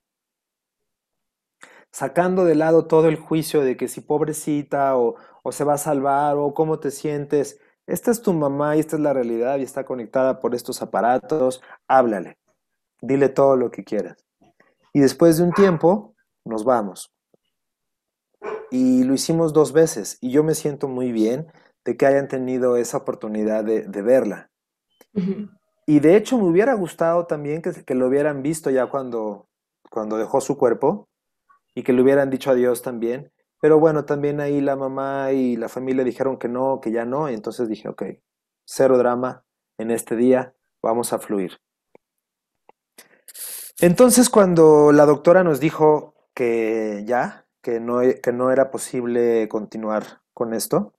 Sacando de lado todo el juicio de que si pobrecita o, se va a salvar o cómo te sientes, esta es tu mamá y esta es la realidad y está conectada por estos aparatos, háblale, dile todo lo que quieras. Y después de un tiempo, nos vamos y lo hicimos dos veces y yo me siento muy bien de que hayan tenido esa oportunidad de, verla. Y de hecho me hubiera gustado también que, que, lo hubieran visto ya cuando, cuando dejó su cuerpo y que le hubieran dicho adiós también. Pero bueno, también ahí la mamá y la familia dijeron que no, que ya no. Y entonces dije, ok, cero drama en este día, vamos a fluir. Entonces cuando la doctora nos dijo que ya, que no, e, que no era posible continuar con esto,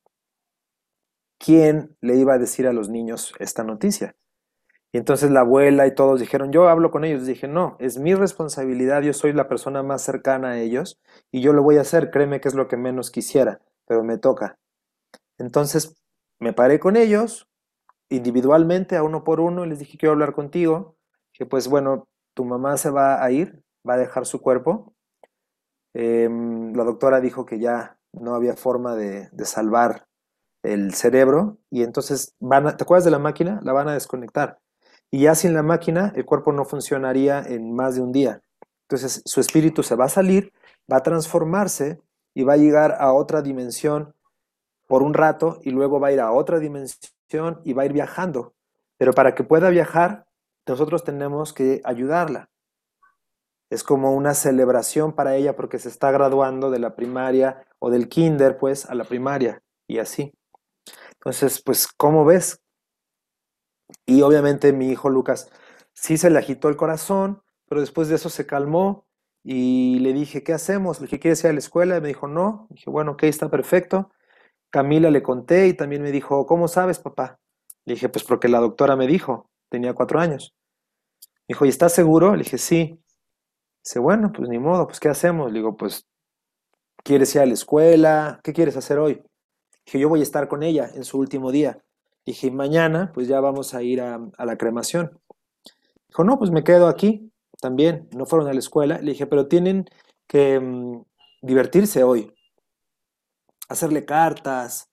¿quién le iba a decir a los niños esta noticia? Y entonces la abuela y todos dijeron, yo hablo con ellos. Dije, no, es mi responsabilidad, yo soy la persona más cercana a ellos y yo lo voy a hacer, créeme que es lo que menos quisiera, pero me toca. Entonces me paré con ellos individualmente, a uno por uno, y les dije, quiero hablar contigo, que pues bueno, tu mamá se va a ir, va a dejar su cuerpo, Em, la doctora dijo que ya no había forma de, salvar el cerebro y entonces van ¿te acuerdas de la máquina? La van a desconectar. Y ya sin la máquina el cuerpo no funcionaría en más de un día. Entonces su espíritu se va a salir, va a transformarse y va a llegar a otra dimensión por un rato y luego va a ir a otra dimensión y va a ir viajando. Pero para que pueda viajar, nosotros tenemos que ayudarla. Es como una celebración para ella porque se está graduando de la primaria o del kinder, pues, a la primaria y así. Entonces, pues, ¿cómo ves? Y obviamente mi hijo Lucas sí se le agitó el corazón, pero después de eso se calmó y le dije, ¿qué hacemos? Le dije, ¿quieres ir a la escuela? Y me dijo, no. dije, bueno, ok, está perfecto. Camila le conté y también me dijo, ¿cómo sabes, papá? Le dije, pues porque la doctora me dijo, tenía cuatro años. Me dijo, ¿y estás seguro? Le dije, sí. Dice, bueno, pues ni modo, pues ¿qué hacemos? Le digo, pues, ¿quieres ir a la escuela? ¿Qué quieres hacer hoy? Dije, yo voy a estar con ella en su último día. Dije, mañana, pues ya vamos a ir a, la cremación. Dijo, no, pues me quedo aquí también. No fueron a la escuela. Le dije, pero tienen que mm, divertirse hoy. Hacerle cartas,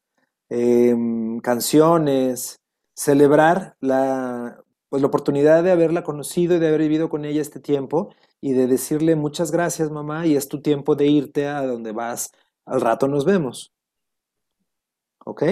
em, canciones, celebrar la, pues, la oportunidad de haberla conocido y de haber vivido con ella este tiempo y de decirle muchas gracias mamá y es tu tiempo de irte a donde vas, al rato nos vemos. ¿Ok?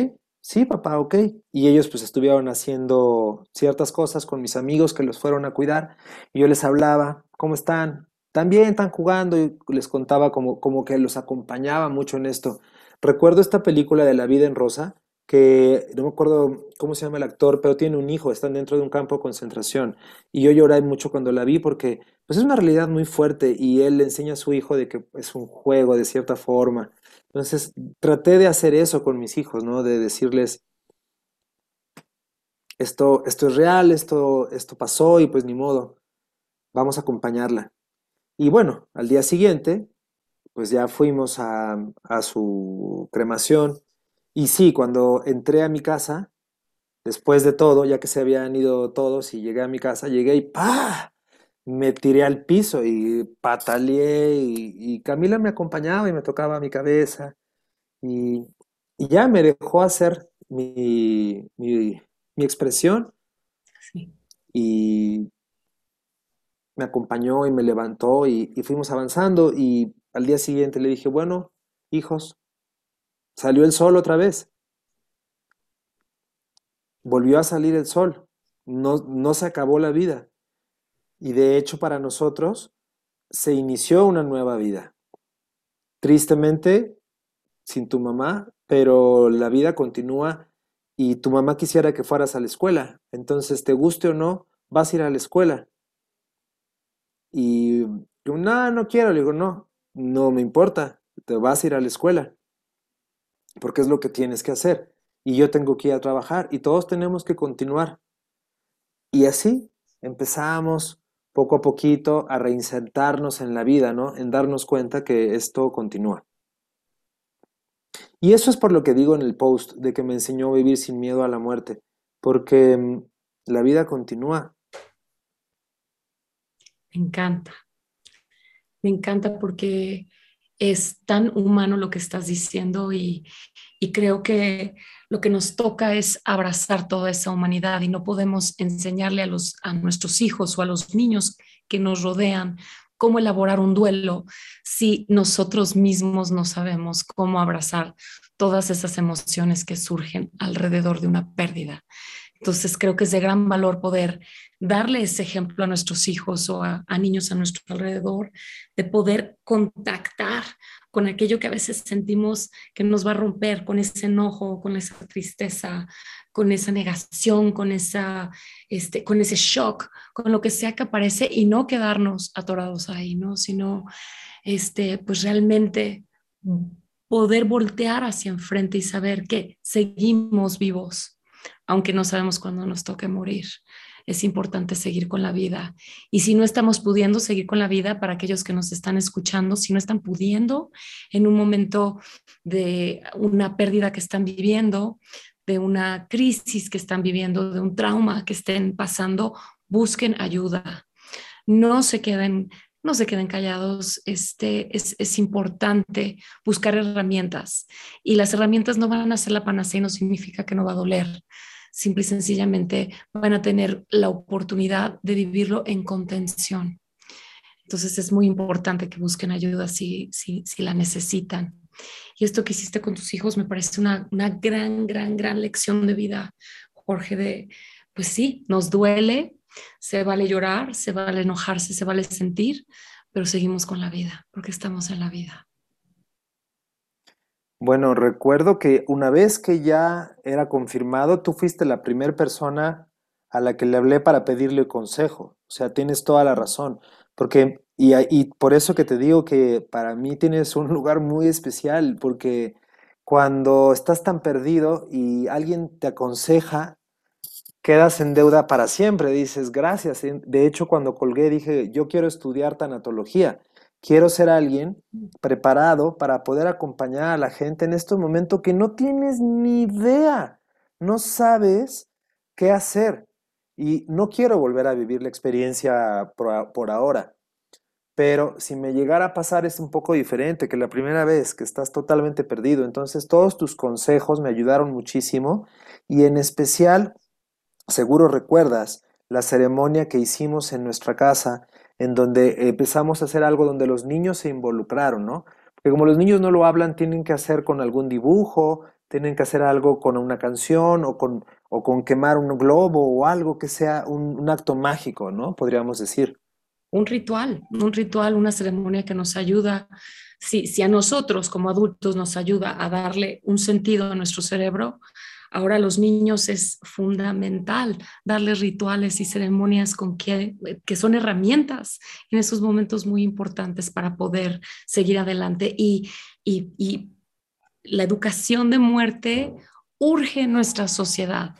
sí, papá, ok. Y ellos pues estuvieron haciendo ciertas cosas con mis amigos que los fueron a cuidar. Y yo les hablaba, ¿cómo están? También están jugando y les contaba como, como que los acompañaba mucho en esto. Recuerdo esta película de La vida en rosa, que no me acuerdo cómo se llama el actor, pero tiene un hijo, están dentro de un campo de concentración. Y yo lloré mucho cuando la vi porque pues, es una realidad muy fuerte y él le enseña a su hijo de que es un juego de cierta forma. Entonces traté de hacer eso con mis hijos, ¿no? De decirles, esto, esto es real, esto, esto pasó y pues ni modo, vamos a acompañarla. Y bueno, al día siguiente, pues ya fuimos a, a su cremación. Y sí, cuando entré a mi casa, después de todo, ya que se habían ido todos y llegué a mi casa, llegué y ¡pa! Me tiré al piso y pataleé y, Camila me acompañaba y me tocaba mi cabeza. Y, y ya me dejó hacer mi, mi, mi expresión. Y me acompañó y me levantó y, y fuimos avanzando. Y al día siguiente le dije, bueno, hijos, salió el sol otra vez. Volvió a salir el sol. No, no se acabó la vida. Y de hecho para nosotros se inició una nueva vida. Tristemente, sin tu mamá, pero la vida continúa y tu mamá quisiera que fueras a la escuela. Entonces, te guste o no, vas a ir a la escuela. Y yo, no, no quiero. Le digo, no, no me importa, te vas a ir a la escuela, porque es lo que tienes que hacer. Y yo tengo que ir a trabajar y todos tenemos que continuar. Y así empezamos poco a poquito a reinsertarnos en la vida, ¿no? En darnos cuenta que esto continúa. Y eso es por lo que digo en el post de que me enseñó a vivir sin miedo a la muerte, porque mm, la vida continúa. Me encanta. Me encanta porque es tan humano lo que estás diciendo y, creo que lo que nos toca es abrazar toda esa humanidad y no podemos enseñarle a, los, a nuestros hijos o a los niños que nos rodean cómo elaborar un duelo si nosotros mismos no sabemos cómo abrazar todas esas emociones que surgen alrededor de una pérdida. Entonces creo que es de gran valor poder darle ese ejemplo a nuestros hijos o a, niños a nuestro alrededor, de poder contactar con aquello que a veces sentimos que nos va a romper, con ese enojo, con esa tristeza, con esa negación, con, esa, este, con ese shock, con lo que sea que aparece y no quedarnos atorados ahí, ¿no? Sino, este, pues realmente poder voltear hacia enfrente y saber que seguimos vivos, aunque no sabemos cuándo nos toque morir. Es importante seguir con la vida. Y si no estamos pudiendo seguir con la vida, para aquellos que nos están escuchando, si no están pudiendo en un momento de una pérdida que están viviendo, de una crisis que están viviendo, de un trauma que estén pasando, busquen ayuda. No se queden no se queden callados, este, es, importante buscar herramientas y las herramientas no van a ser la panacea y no significa que no va a doler simple y sencillamente van a tener la oportunidad de vivirlo en contención. Entonces es muy importante que busquen ayuda si, si, si la necesitan. Y esto que hiciste con tus hijos me parece una, una gran, gran, gran lección de vida, Jorge, de, pues sí, nos duele, se vale llorar, se vale enojarse, se vale sentir, pero seguimos con la vida, porque estamos en la vida. Bueno, recuerdo que una vez que ya era confirmado, tú fuiste la primera persona a la que le hablé para pedirle consejo. O sea, tienes toda la razón. Porque, y, y por eso que te digo que para mí tienes un lugar muy especial, porque cuando estás tan perdido y alguien te aconseja, quedas en deuda para siempre. Dices, gracias. De hecho, cuando colgué dije, yo quiero estudiar tanatología. Quiero ser alguien preparado para poder acompañar a la gente en este momento que no tienes ni idea, no sabes qué hacer. Y no quiero volver a vivir la experiencia por, ahora. Pero si me llegara a pasar es un poco diferente que la primera vez que estás totalmente perdido. Entonces todos tus consejos me ayudaron muchísimo y en especial, seguro recuerdas la ceremonia que hicimos en nuestra casa en donde empezamos a hacer algo donde los niños se involucraron, ¿no? Porque como los niños no lo hablan, tienen que hacer con algún dibujo, tienen que hacer algo con una canción o con, o con quemar un globo o algo que sea un, acto mágico, ¿no? Podríamos decir. Un ritual, un ritual, una ceremonia que nos ayuda, si, si a nosotros como adultos nos ayuda a darle un sentido a nuestro cerebro, ahora los niños es fundamental darles rituales y ceremonias con que, que son herramientas en esos momentos muy importantes para poder seguir adelante y, y, y la educación de muerte urge en nuestra sociedad,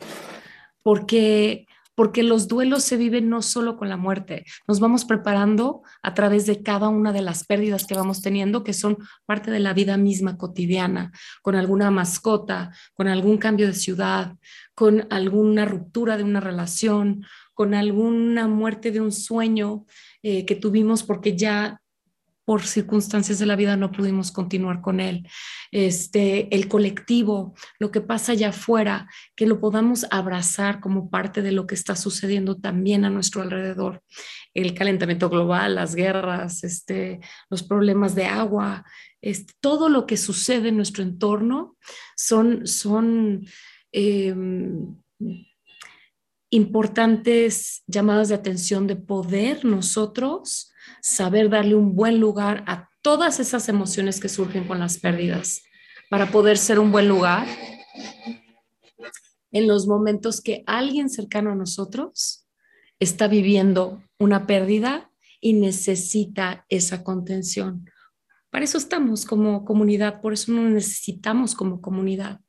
porque porque los duelos se viven no solo con la muerte, nos vamos preparando a través de cada una de las pérdidas que vamos teniendo, que son parte de la vida misma cotidiana, con alguna mascota, con algún cambio de ciudad, con alguna ruptura de una relación, con alguna muerte de un sueño eh, que tuvimos porque ya por circunstancias de la vida no pudimos continuar con él. Este, el colectivo, lo que pasa allá afuera, que lo podamos abrazar como parte de lo que está sucediendo también a nuestro alrededor. El calentamiento global, las guerras, este, los problemas de agua, este, todo lo que sucede en nuestro entorno son, son em, importantes llamadas de atención de poder nosotros saber darle un buen lugar a todas esas emociones que surgen con las pérdidas, para poder ser un buen lugar en los momentos que alguien cercano a nosotros está viviendo una pérdida y necesita esa contención. Para eso estamos como comunidad, por eso nos necesitamos como comunidad,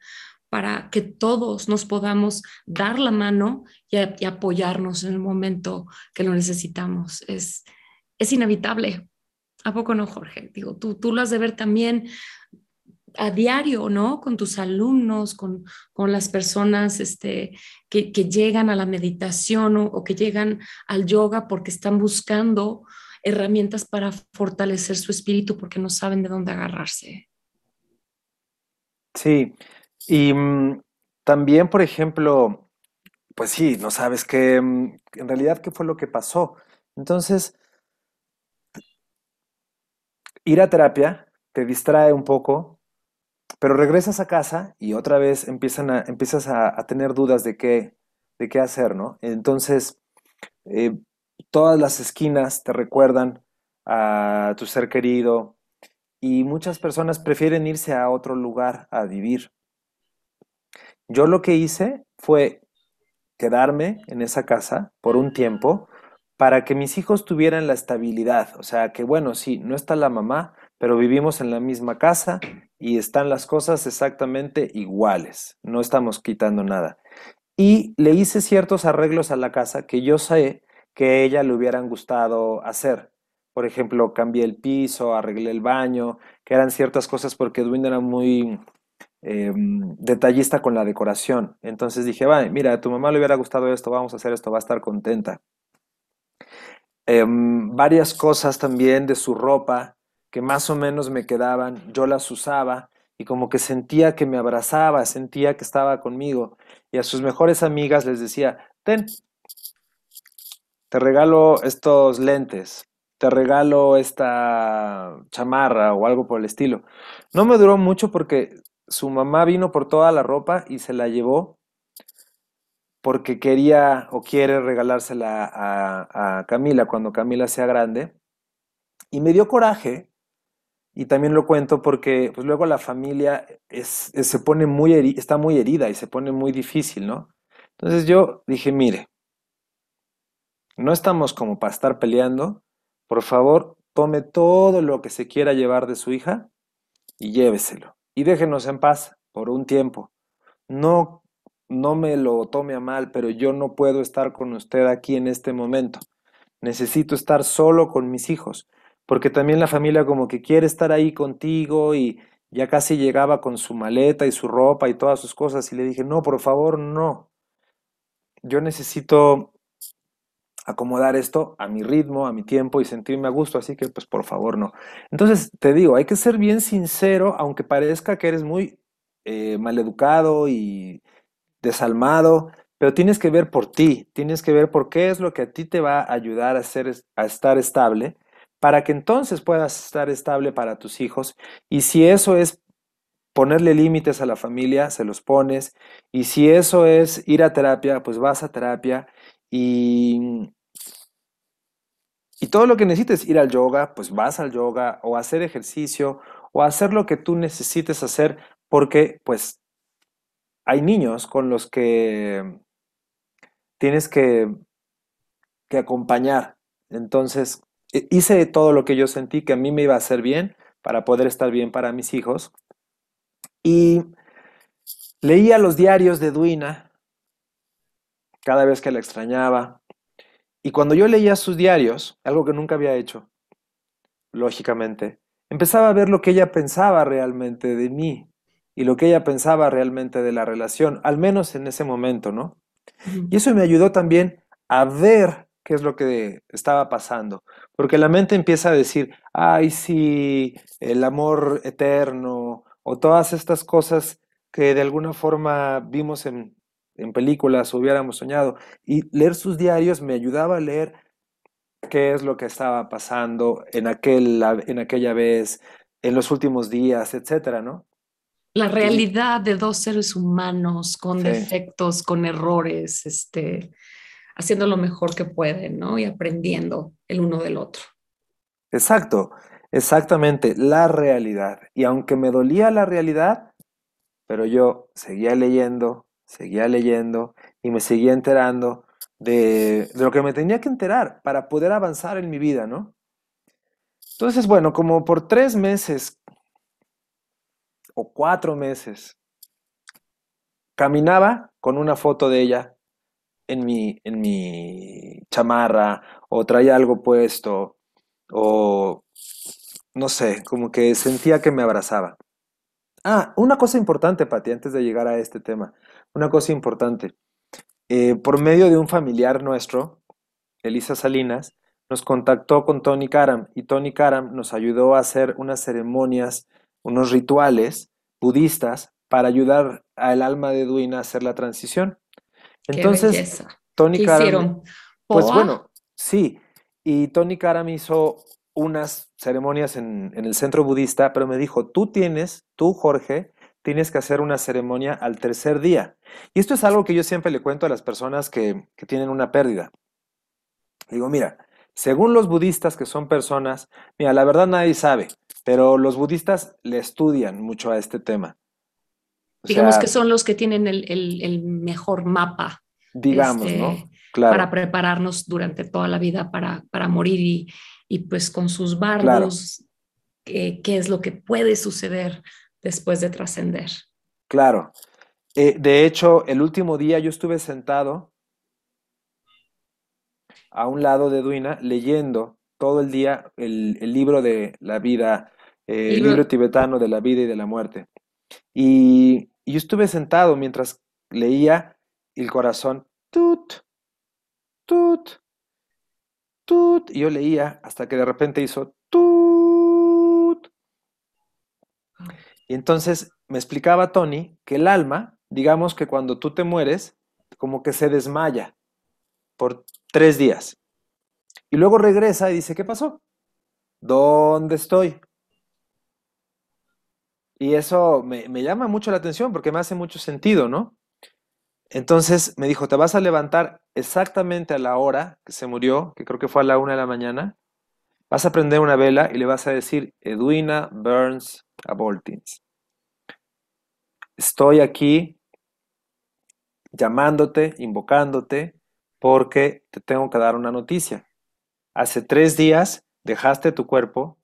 para que todos nos podamos dar la mano y, y apoyarnos en el momento que lo necesitamos. Es, es inevitable. ¿A poco no, Jorge? Digo, tú, tú lo has de ver también a diario, ¿no? Con tus alumnos, con, las personas este, que, llegan a la meditación o, que llegan al yoga porque están buscando herramientas para fortalecer su espíritu porque no saben de dónde agarrarse. Sí, y mm, también, por ejemplo, pues sí, no sabes qué, mm, en realidad, qué fue lo que pasó. Entonces, ir a terapia te distrae un poco, pero regresas a casa y otra vez empiezas a, tener dudas de qué, de qué hacer, ¿no? Entonces, eh, todas las esquinas te recuerdan a tu ser querido y muchas personas prefieren irse a otro lugar a vivir. Yo lo que hice fue quedarme en esa casa por un tiempo para que mis hijos tuvieran la estabilidad. O sea, que bueno, sí, no está la mamá, pero vivimos en la misma casa y están las cosas exactamente iguales. No estamos quitando nada. Y le hice ciertos arreglos a la casa que yo sé que a ella le hubieran gustado hacer. Por ejemplo, cambié el piso, arreglé el baño, que eran ciertas cosas porque Edwin era muy em, detallista con la decoración. Entonces dije, va, mira, a tu mamá le hubiera gustado esto, vamos a hacer esto, va a estar contenta. Em, varias cosas también de su ropa que más o menos me quedaban, yo las usaba y como que sentía que me abrazaba, sentía que estaba conmigo. Y a sus mejores amigas les decía, ten, te regalo estos lentes, te regalo esta chamarra o algo por el estilo. No me duró mucho porque su mamá vino por toda la ropa y se la llevó porque quería o quiere regalársela a, Camila cuando Camila sea grande. Y me dio coraje, y también lo cuento porque pues, luego la familia se pone muy está muy herida y se pone muy difícil, ¿no? Entonces yo dije, mire, no estamos como para estar peleando, por favor, tome todo lo que se quiera llevar de su hija y lléveselo. Y déjenos en paz por un tiempo. No no me lo tome a mal, pero yo no puedo estar con usted aquí en este momento. Necesito estar solo con mis hijos, porque también la familia como que quiere estar ahí contigo y ya casi llegaba con su maleta y su ropa y todas sus cosas y le dije, no, por favor, no. Yo necesito acomodar esto a mi ritmo, a mi tiempo y sentirme a gusto, así que pues por favor no. Entonces te digo, hay que ser bien sincero, aunque parezca que eres muy eh, maleducado y desalmado, pero tienes que ver por ti, tienes que ver por qué es lo que a ti te va a ayudar a, ser, a estar estable, para que entonces puedas estar estable para tus hijos. Y si eso es ponerle límites a la familia, se los pones. Y si eso es ir a terapia, pues vas a terapia. Y, y todo lo que necesites, ir al yoga, pues vas al yoga o hacer ejercicio o hacer lo que tú necesites hacer porque pues hay niños con los que tienes que, que acompañar. Entonces, e, hice todo lo que yo sentí que a mí me iba a hacer bien para poder estar bien para mis hijos. Y leía los diarios de Duina cada vez que la extrañaba. Y cuando yo leía sus diarios, algo que nunca había hecho, lógicamente, empezaba a ver lo que ella pensaba realmente de mí y lo que ella pensaba realmente de la relación, al menos en ese momento, ¿no? Y eso me ayudó también a ver qué es lo que estaba pasando, porque la mente empieza a decir, ay, sí, el amor eterno, o todas estas cosas que de alguna forma vimos en, en películas o hubiéramos soñado. Y leer sus diarios me ayudaba a leer qué es lo que estaba pasando en, aquel, en aquella vez, en los últimos días, etcétera, ¿no? La realidad de dos seres humanos con defectos, con errores, este, haciendo lo mejor que pueden, ¿no? Y aprendiendo el uno del otro. Exacto. Exactamente, la realidad. Y aunque me dolía la realidad, pero yo seguía leyendo, seguía leyendo y me seguía enterando de, lo que me tenía que enterar para poder avanzar en mi vida, ¿no? Entonces, bueno, como por tres meses o cuatro meses, caminaba con una foto de ella en mi, en mi chamarra o traía algo puesto o no sé, como que sentía que me abrazaba. Ah, una cosa importante, Pati, antes de llegar a este tema, una cosa importante. Eh, por medio de un familiar nuestro, Elisa Salinas, nos contactó con Tony Karam y Tony Karam nos ayudó a hacer unas ceremonias, unos rituales budistas para ayudar al alma de Duina a hacer la transición. Entonces, Tony Karam, pues bueno, sí, y Tony Karam hizo unas ceremonias en, el centro budista, pero me dijo, tú tienes, tú Jorge, tienes que hacer una ceremonia al tercer día. Y esto es algo que yo siempre le cuento a las personas que, que tienen una pérdida. Digo, mira, según los budistas que son personas, mira, la verdad nadie sabe, pero los budistas le estudian mucho a este tema. digamos que son los que tienen el, mejor mapa. Digamos, ¿no? Este, para prepararnos durante toda la vida para, para morir y, y pues con sus bardos, qué es lo que puede suceder después de trascender. Claro. Eh, de hecho, el último día yo estuve sentado a un lado de Duina leyendo todo el día el, libro de la vida, eh, el libro tibetano de la vida y de la muerte. Y, y yo estuve sentado mientras leía el corazón, tut, tut, tut, y yo leía hasta que de repente hizo tut. Y entonces me explicaba Tony que el alma, digamos que cuando tú te mueres, como que se desmaya por tres días. Y luego regresa y dice, ¿qué pasó? ¿Dónde estoy? Y eso me, llama mucho la atención porque me hace mucho sentido, ¿no? Entonces me dijo, te vas a levantar exactamente a la hora que se murió, que creo que fue a la una de la mañana. Vas a prender una vela y le vas a decir, Edwina Burns Aboltins. Estoy aquí llamándote, invocándote, porque te tengo que dar una noticia. Hace tres días dejaste tu cuerpo,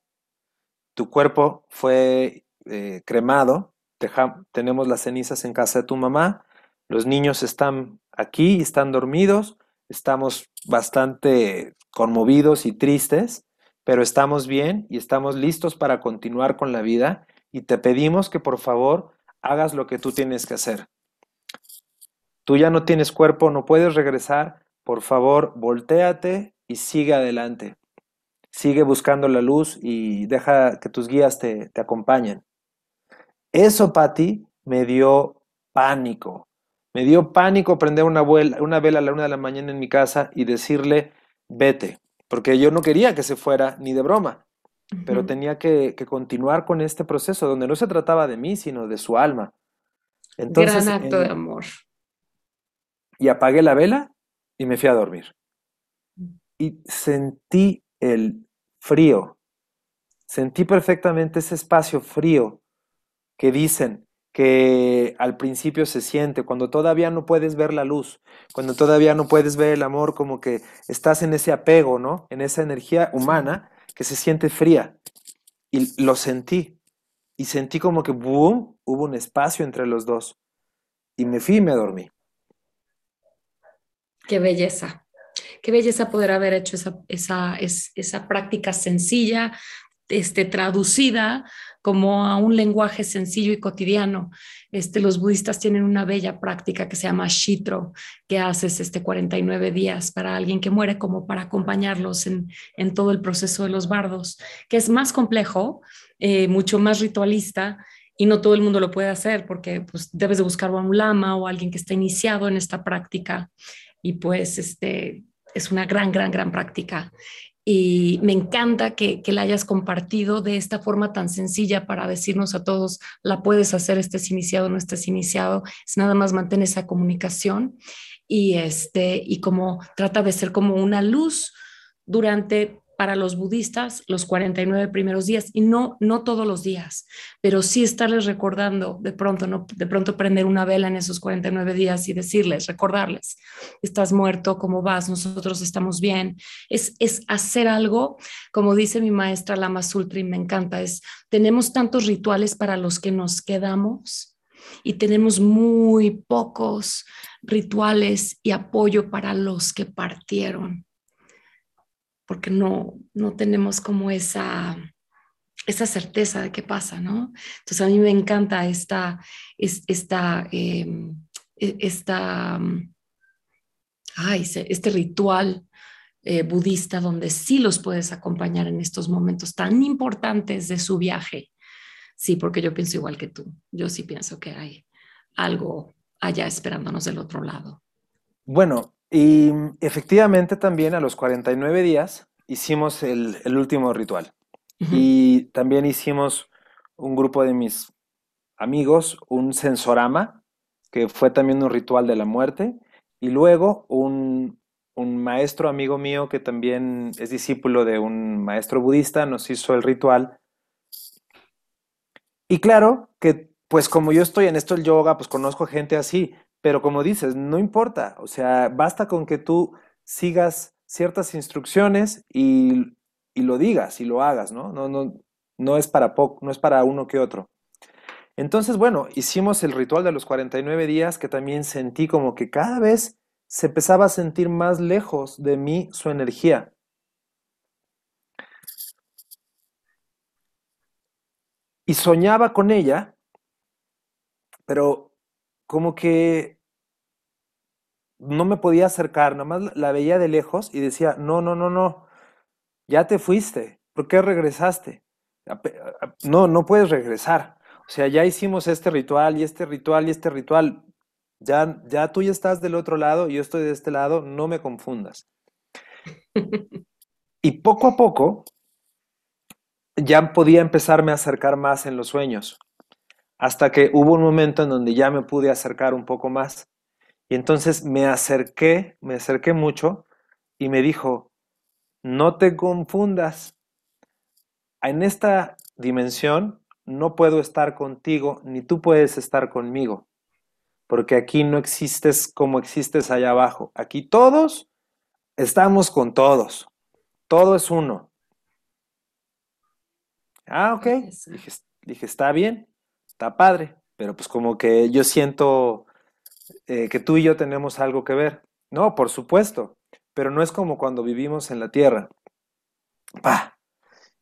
tu cuerpo fue eh, cremado, tenemos las cenizas en casa de tu mamá, los niños están aquí, están dormidos, estamos bastante conmovidos y tristes, pero estamos bien y estamos listos para continuar con la vida y te pedimos que por favor hagas lo que tú tienes que hacer. Tú ya no tienes cuerpo, no puedes regresar, por favor, volteate y sigue adelante. Sigue buscando la luz y deja que tus guías te, te acompañen. Eso, Patti, me dio pánico. Me dio pánico prender una, una vela a la una de la mañana en mi casa y decirle, vete, porque yo no quería que se fuera ni de broma. pero tenía que, continuar con este proceso donde no se trataba de mí, sino de su alma. Entonces, Gran acto de amor. Y apagué la vela y me fui a dormir. Y sentí el frío, sentí perfectamente ese espacio frío que dicen que al principio se siente, cuando todavía no puedes ver la luz, cuando todavía no puedes ver el amor, como que estás en ese apego, ¿no? En esa energía humana que se siente fría. Y lo sentí. Y sentí como que, boom, hubo un espacio entre los dos. Y me fui y me dormí. Qué belleza. Qué belleza poder haber hecho esa, esa, esa práctica sencilla, este, traducida como a un lenguaje sencillo y cotidiano. Este, los budistas tienen una bella práctica que se llama Shitro, que haces este 49 días para alguien que muere, como para acompañarlos en, en todo el proceso de los bardos, que es más complejo, eh, mucho más ritualista y no todo el mundo lo puede hacer porque pues, debes de buscar a un lama o alguien que esté iniciado en esta práctica y pues este, es una gran, gran, gran práctica. Y me encanta que, la hayas compartido de esta forma tan sencilla para decirnos a todos, la puedes hacer, estés iniciado, no estés iniciado, es nada más mantener esa comunicación y, este, y como trata de ser como una luz durante para los budistas los 49 primeros días y no no todos los días, pero sí estarles recordando de pronto no de pronto prender una vela en esos 49 días y decirles, recordarles, estás muerto, ¿cómo vas? Nosotros estamos bien. Es es hacer algo, como dice mi maestra Lama Sultri, me encanta, es tenemos tantos rituales para los que nos quedamos y tenemos muy pocos rituales y apoyo para los que partieron porque no, no tenemos como esa, esa certeza de qué pasa, ¿no? Entonces a mí me encanta esta, esta, em, e, esta, ay, este ritual eh, budista donde sí los puedes acompañar en estos momentos tan importantes de su viaje. Sí, porque yo pienso igual que tú. Yo sí pienso que hay algo allá esperándonos del otro lado. Bueno, y efectivamente también a los 49 días hicimos el, último ritual. Y también hicimos un grupo de mis amigos, un sensorama, que fue también un ritual de la muerte. Y luego un, un maestro amigo mío que también es discípulo de un maestro budista nos hizo el ritual. Y claro que pues como yo estoy en esto del yoga, pues conozco gente así, pero como dices, no importa, o sea, basta con que tú sigas ciertas instrucciones y, lo digas y lo hagas, ¿no? No, no, no es para poco, no es para uno que otro. Entonces, bueno, hicimos el ritual de los 49 días que también sentí como que cada vez se empezaba a sentir más lejos de mí su energía. Y soñaba con ella, pero como que no me podía acercar, nada más la veía de lejos y decía, no, no, no, no, ya te fuiste, ¿por qué regresaste? No, no puedes regresar. O sea, ya hicimos este ritual y este ritual y este ritual. Ya, ya tú ya estás del otro lado yo estoy de este lado, no me confundas. y poco a poco ya podía empezarme a acercar más en los sueños, hasta que hubo un momento en donde ya me pude acercar un poco más. Y entonces me acerqué, me acerqué mucho y me dijo, no te confundas. En esta dimensión no puedo estar contigo, ni tú puedes estar conmigo, porque aquí no existes como existes allá abajo. Aquí todos estamos con todos. Todo es uno. Ah, ok. Dije, dije, está bien, está padre, pero pues como que yo siento eh, que tú y yo tenemos algo que ver. No, por supuesto, pero no es como cuando vivimos en la tierra. ¡Pah!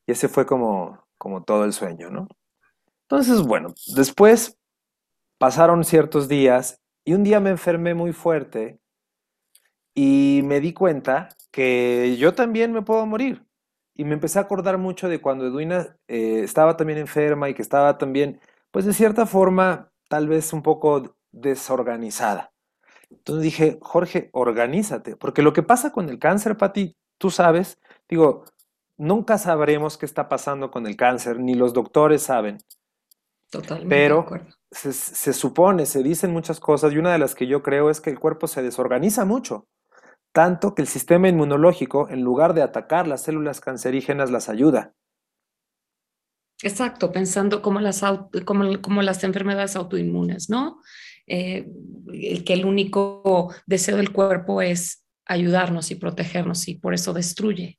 Y ese fue como, como todo el sueño, ¿no? Entonces, bueno, después pasaron ciertos días y un día me enfermé muy fuerte y me di cuenta que yo también me puedo morir. Y me empecé a acordar mucho de cuando Edwina eh, estaba también enferma y que estaba también, pues de cierta forma, tal vez un poco desorganizada. Entonces dije, Jorge, organízate, porque lo que pasa con el cáncer, Pati, tú sabes, digo, nunca sabremos qué está pasando con el cáncer, ni los doctores saben. Totalmente. Pero se, se, supone, se dicen muchas cosas y una de las que yo creo es que el cuerpo se desorganiza mucho, tanto que el sistema inmunológico, en lugar de atacar las células cancerígenas, las ayuda. Exacto, pensando como las, como, como las enfermedades autoinmunes, ¿no? Eh, que el único deseo del cuerpo es ayudarnos y protegernos y por eso destruye.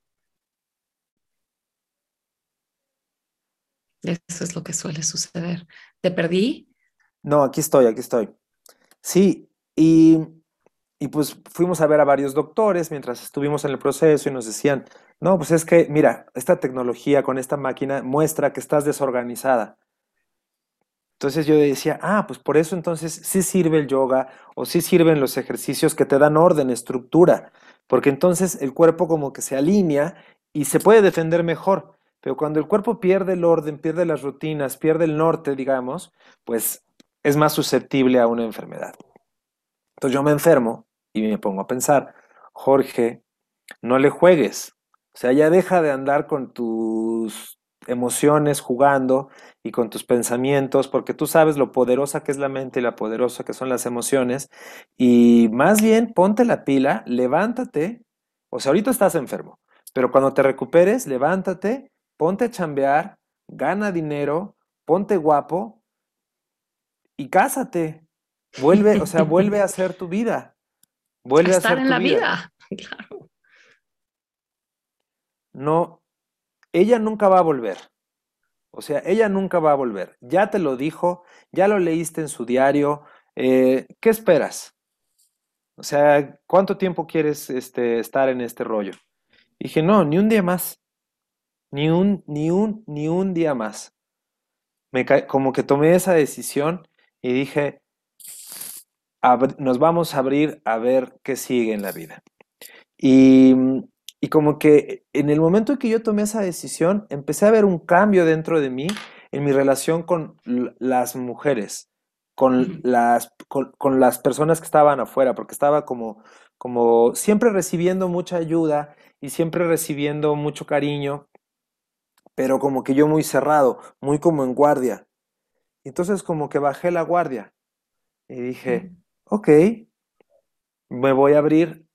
Eso es lo que suele suceder. ¿Te perdí? No, aquí estoy, aquí estoy. Sí, y, y pues fuimos a ver a varios doctores mientras estuvimos en el proceso y nos decían, no, pues es que, mira, esta tecnología con esta máquina muestra que estás desorganizada. Entonces yo decía, ah, pues por eso entonces sí sirve el yoga o sí sirven los ejercicios que te dan orden, estructura, porque entonces el cuerpo como que se alinea y se puede defender mejor. Pero cuando el cuerpo pierde el orden, pierde las rutinas, pierde el norte, digamos, pues es más susceptible a una enfermedad. Entonces yo me enfermo y me pongo a pensar, Jorge, no le juegues. O sea, ya deja de andar con tus emociones jugando y con tus pensamientos, porque tú sabes lo poderosa que es la mente y la poderosa que son las emociones, y más bien ponte la pila, levántate, o sea, ahorita estás enfermo, pero cuando te recuperes, levántate, ponte a chambear, gana dinero, ponte guapo y cásate. Vuelve, o sea, vuelve a hacer tu vida. Vuelve a, estar en la vida. Claro. No, ella nunca va a volver. O sea, ella nunca va a volver. Ya te lo dijo, ya lo leíste en su diario. Eh, ¿Qué esperas? O sea, ¿cuánto tiempo quieres este, estar en este rollo? dije, no, ni un día más. Ni un, ni un, ni un día más. Me como que tomé esa decisión y dije, nos vamos a abrir a ver qué sigue en la vida. Y y como que en el momento en que yo tomé esa decisión, empecé a ver un cambio dentro de mí en mi relación con las mujeres, con las, con, las personas que estaban afuera, porque estaba como, como siempre recibiendo mucha ayuda y siempre recibiendo mucho cariño, pero como que yo muy cerrado, muy como en guardia. Entonces como que bajé la guardia y dije, ok, me voy a abrir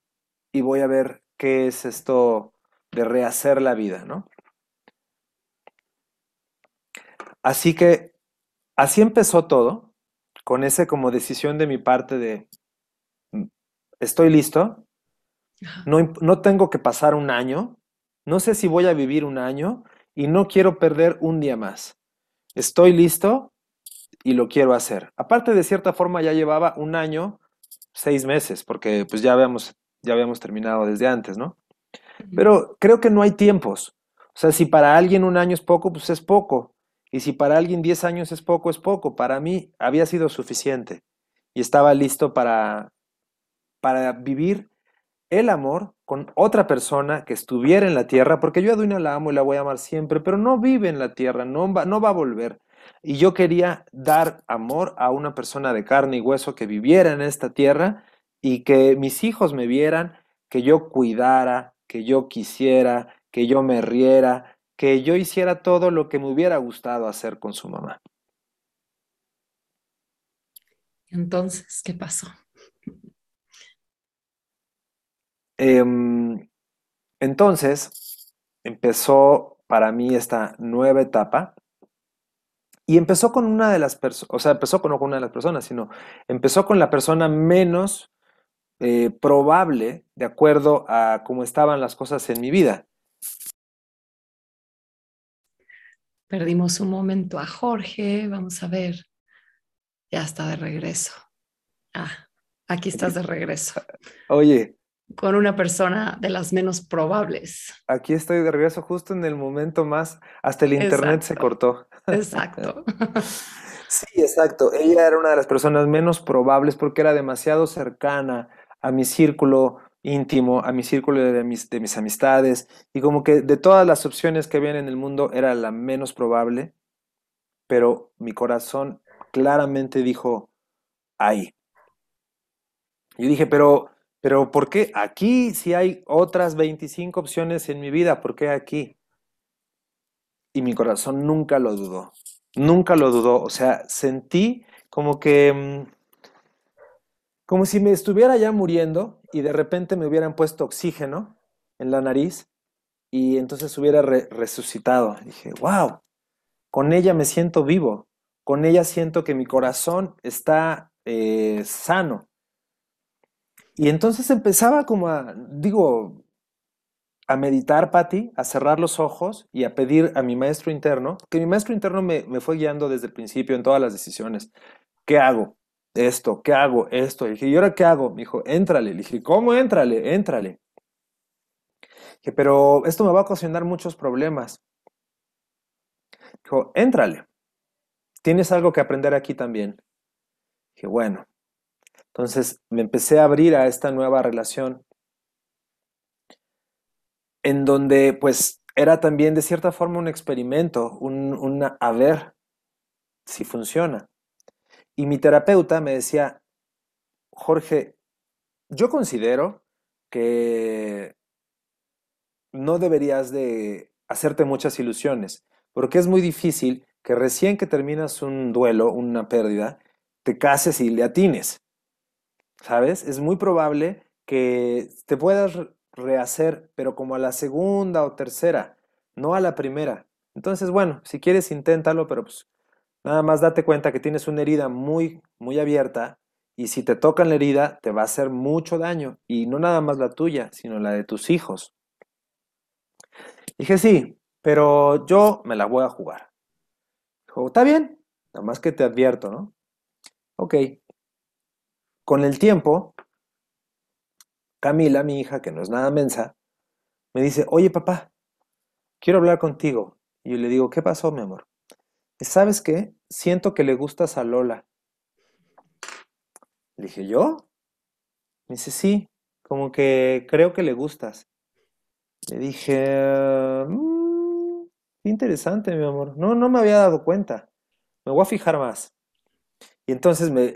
y voy a ver qué es esto de rehacer la vida, ¿no? Así que así empezó todo, con ese como decisión de mi parte de, mm, estoy listo, no, no tengo que pasar un año, no sé si voy a vivir un año y no quiero perder un día más. Estoy listo y lo quiero hacer. Aparte, de cierta forma, ya llevaba un año, seis meses, porque pues ya habíamos ya habíamos terminado desde antes, ¿no? Pero creo que no hay tiempos. O sea, si para alguien un año es poco, pues es poco. Y si para alguien diez años es poco, es poco. Para mí había sido suficiente. Y estaba listo para, para vivir el amor con otra persona que estuviera en la tierra, porque yo a Duina la amo y la voy a amar siempre, pero no vive en la tierra, no va, no va a volver. Y yo quería dar amor a una persona de carne y hueso que viviera en esta tierra y que mis hijos me vieran, que yo cuidara, que yo quisiera, que yo me riera, que yo hiciera todo lo que me hubiera gustado hacer con su mamá. Entonces, ¿qué pasó? Em, entonces, empezó para mí esta nueva etapa y empezó con una de las personas, o sea, empezó con, no con una de las personas, sino empezó con la persona menos eh, probable de acuerdo a cómo estaban las cosas en mi vida. Perdimos un momento a Jorge, vamos a ver. Ya está de regreso. Ah, aquí estás de regreso. Oye. Con una persona de las menos probables. Aquí estoy de regreso justo en el momento más, hasta el internet se cortó. Exacto. Sí, exacto. Ella era una de las personas menos probables porque era demasiado cercana a mi círculo íntimo, a mi círculo de mis, de mis amistades, y como que de todas las opciones que había en el mundo era la menos probable, pero mi corazón claramente dijo, ahí. Y dije, pero, pero ¿por qué aquí si hay otras 25 opciones en mi vida? ¿Por qué aquí? y mi corazón nunca lo dudó, nunca lo dudó, o sea, sentí como que, mm, como si me estuviera ya muriendo y de repente me hubieran puesto oxígeno en la nariz y entonces hubiera resucitado. Dije, wow, con ella me siento vivo, con ella siento que mi corazón está eh, sano. Y entonces empezaba como a, digo, a meditar, Patti, a cerrar los ojos y a pedir a mi maestro interno, que mi maestro interno me, me, fue guiando desde el principio en todas las decisiones. ¿Qué hago? Esto, ¿qué hago? Esto. Y dije, ¿y ahora qué hago? Me dijo, éntrale. Le dije, ¿cómo éntrale? Éntrale. Dije, pero esto me va a ocasionar muchos problemas. Dijo, éntrale. Tienes algo que aprender aquí también. Dije, bueno. Entonces me empecé a abrir a esta nueva relación en donde pues era también de cierta forma un experimento, un, a ver si funciona. Y mi terapeuta me decía, Jorge, yo considero que no deberías de hacerte muchas ilusiones, porque es muy difícil que recién que terminas un duelo, una pérdida, te cases y le atines. ¿Sabes? Es muy probable que te puedas rehacer, pero como a la segunda o tercera, no a la primera. Entonces, bueno, si quieres inténtalo, pero pues nada más date cuenta que tienes una herida muy, muy abierta y si te tocan la herida te va a hacer mucho daño y no nada más la tuya, sino la de tus hijos. Dije, sí, pero yo me la voy a jugar. Dijo, está bien, nada más que te advierto, ¿no? Ok. Con el tiempo, Camila, mi hija, que no es nada mensa, me dice, oye papá, quiero hablar contigo. Y yo le digo, ¿qué pasó, mi amor? ¿Sabes qué? Siento que le gustas a Lola. Le dije, ¿yo? Me dice, sí, como que creo que le gustas. Le dije, mmm, interesante, mi amor. No, no me había dado cuenta. Me voy a fijar más. Y entonces me,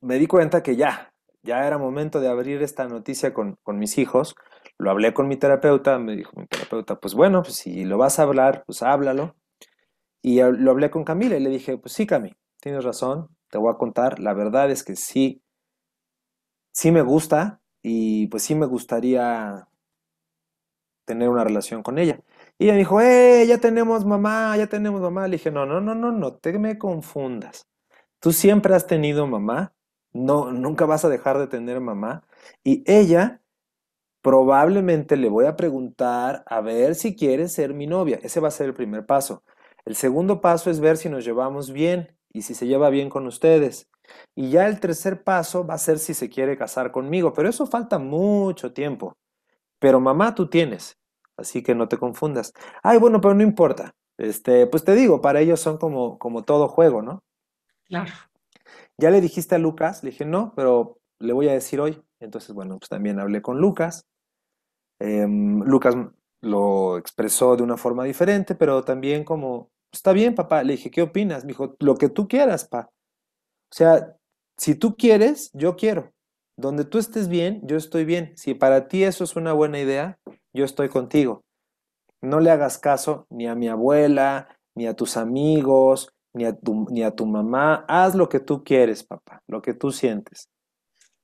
me di cuenta que ya, ya era momento de abrir esta noticia con, mis hijos. Lo hablé con mi terapeuta, me dijo mi terapeuta, pues bueno, pues si lo vas a hablar, pues háblalo. Y lo hablé con Camila y le dije, pues sí, Cami, tienes razón, te voy a contar. La verdad es que sí, sí me gusta y pues sí me gustaría tener una relación con ella. Y ella me dijo, eh, ya tenemos mamá, ya tenemos mamá. Le dije, no, no, no, no, no te me confundas. Tú siempre has tenido mamá no, nunca vas a dejar de tener mamá. Y ella probablemente le voy a preguntar a ver si quiere ser mi novia. Ese va a ser el primer paso. El segundo paso es ver si nos llevamos bien y si se lleva bien con ustedes. Y ya el tercer paso va a ser si se quiere casar conmigo, pero eso falta mucho tiempo. Pero mamá tú tienes, así que no te confundas. Ay, bueno, pero no importa. Este, pues te digo, para ellos son como, como todo juego, ¿no? Claro. ¿Ya le dijiste a Lucas? Le dije, no, pero le voy a decir hoy. Entonces, bueno, pues también hablé con Lucas. Em, Lucas lo expresó de una forma diferente, pero también como, está bien, papá. Le dije, ¿qué opinas? Me dijo, lo que tú quieras, pa. O sea, si tú quieres, yo quiero. Donde tú estés bien, yo estoy bien. Si para ti eso es una buena idea, yo estoy contigo. No le hagas caso ni a mi abuela, ni a tus amigos, ni a, tu, ni a tu mamá. Haz lo que tú quieres, papá, lo que tú sientes.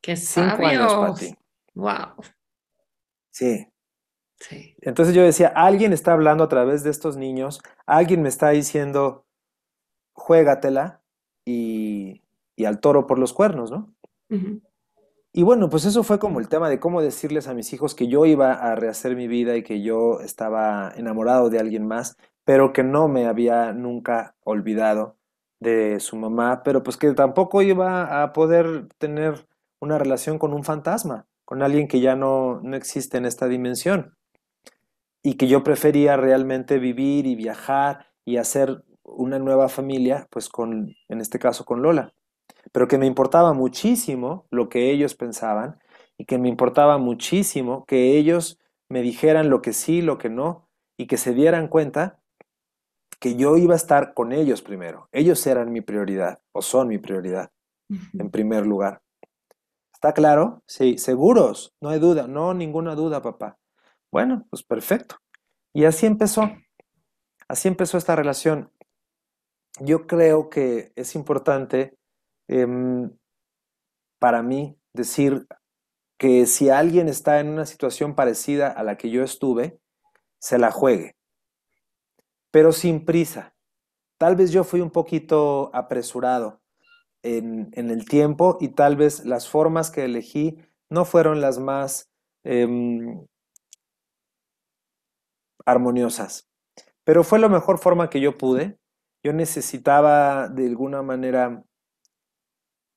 Qué sabio. años para ti. Wow. Sí. Sí. Entonces yo decía, alguien está hablando a través de estos niños, alguien me está diciendo, juégatela y, y al toro por los cuernos, ¿no? Y bueno, pues eso fue como el tema de cómo decirles a mis hijos que yo iba a rehacer mi vida y que yo estaba enamorado de alguien más, pero que no me había nunca olvidado de su mamá, pero pues que tampoco iba a poder tener una relación con un fantasma, con alguien que ya no, no existe en esta dimensión. Y que yo prefería realmente vivir y viajar y hacer una nueva familia, pues con, en este caso con Lola. Pero que me importaba muchísimo lo que ellos pensaban y que me importaba muchísimo que ellos me dijeran lo que sí, lo que no, y que se dieran cuenta que yo iba a estar con ellos primero. Ellos eran mi prioridad o son mi prioridad en primer lugar. ¿Está claro? Sí, seguros, no hay duda, no ninguna duda, papá. Bueno, pues perfecto. Y así empezó. Así empezó esta relación. Yo creo que es importante em, para mí decir que si alguien está en una situación parecida a la que yo estuve, se la juegue, pero sin prisa. Tal vez yo fui un poquito apresurado en, el tiempo y tal vez las formas que elegí no fueron las más em, armoniosas, pero fue la mejor forma que yo pude. Yo necesitaba de alguna manera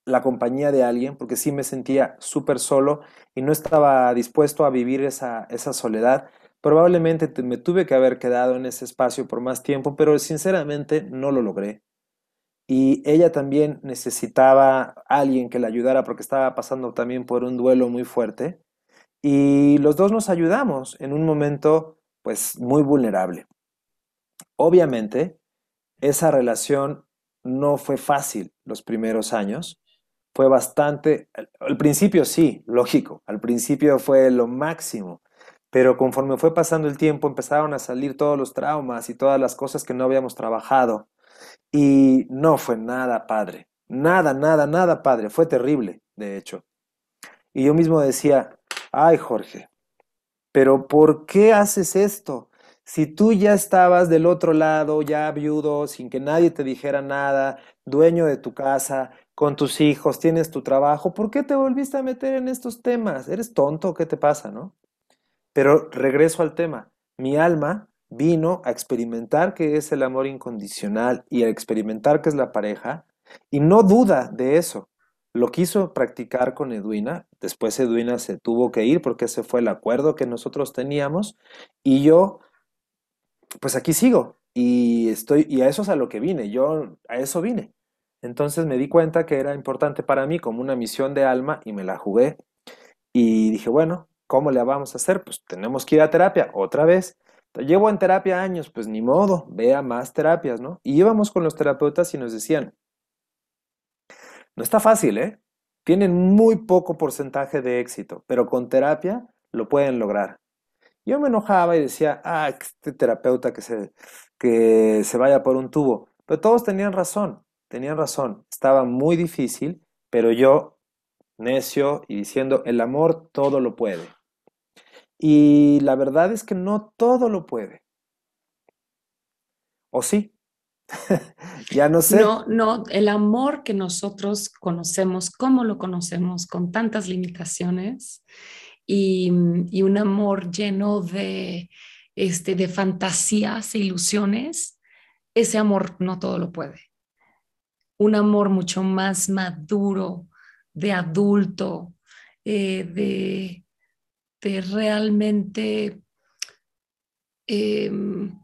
la compañía de alguien, porque sí me sentía súper solo y no estaba dispuesto a vivir esa, esa soledad. Probablemente me tuve que haber quedado en ese espacio por más tiempo, pero sinceramente no lo logré. Y ella también necesitaba alguien que la ayudara porque estaba pasando también por un duelo muy fuerte. Y los dos nos ayudamos en un momento pues muy vulnerable. Obviamente, esa relación no fue fácil los primeros años fue bastante, al principio sí, lógico, al principio fue lo máximo, pero conforme fue pasando el tiempo empezaron a salir todos los traumas y todas las cosas que no habíamos trabajado y no fue nada padre, nada, nada, nada padre, fue terrible, de hecho. Y yo mismo decía, ay Jorge, pero ¿por qué haces esto? Si tú ya estabas del otro lado, ya viudo, sin que nadie te dijera nada, dueño de tu casa, con tus hijos, tienes tu trabajo, ¿por qué te volviste a meter en estos temas? ¿Eres tonto? ¿Qué te pasa, no? Pero regreso al tema. Mi alma vino a experimentar que es el amor incondicional y a experimentar que es la pareja y no duda de eso. Lo quiso practicar con Edwina, después Edwina se tuvo que ir porque ese fue el acuerdo que nosotros teníamos y yo pues aquí sigo y estoy y a eso es a lo que vine, yo a eso vine. Entonces me di cuenta que era importante para mí como una misión de alma y me la jugué. Y dije, bueno, ¿cómo le vamos a hacer? Pues tenemos que ir a terapia otra vez. Llevo en terapia años, pues ni modo, vea más terapias, ¿no? Y íbamos con los terapeutas y nos decían, no está fácil, ¿eh? Tienen muy poco porcentaje de éxito, pero con terapia lo pueden lograr. Yo me enojaba y decía, ah, este terapeuta que se, que se vaya por un tubo. Pero todos tenían razón tenían razón, estaba muy difícil, pero yo, necio y diciendo, el amor todo lo puede. Y la verdad es que no todo lo puede. ¿O sí? ya no sé. No, no, el amor que nosotros conocemos, cómo lo conocemos, con tantas limitaciones y, y un amor lleno de, este, de fantasías e ilusiones, ese amor no todo lo puede un amor mucho más maduro, de adulto, eh, de, realmente em,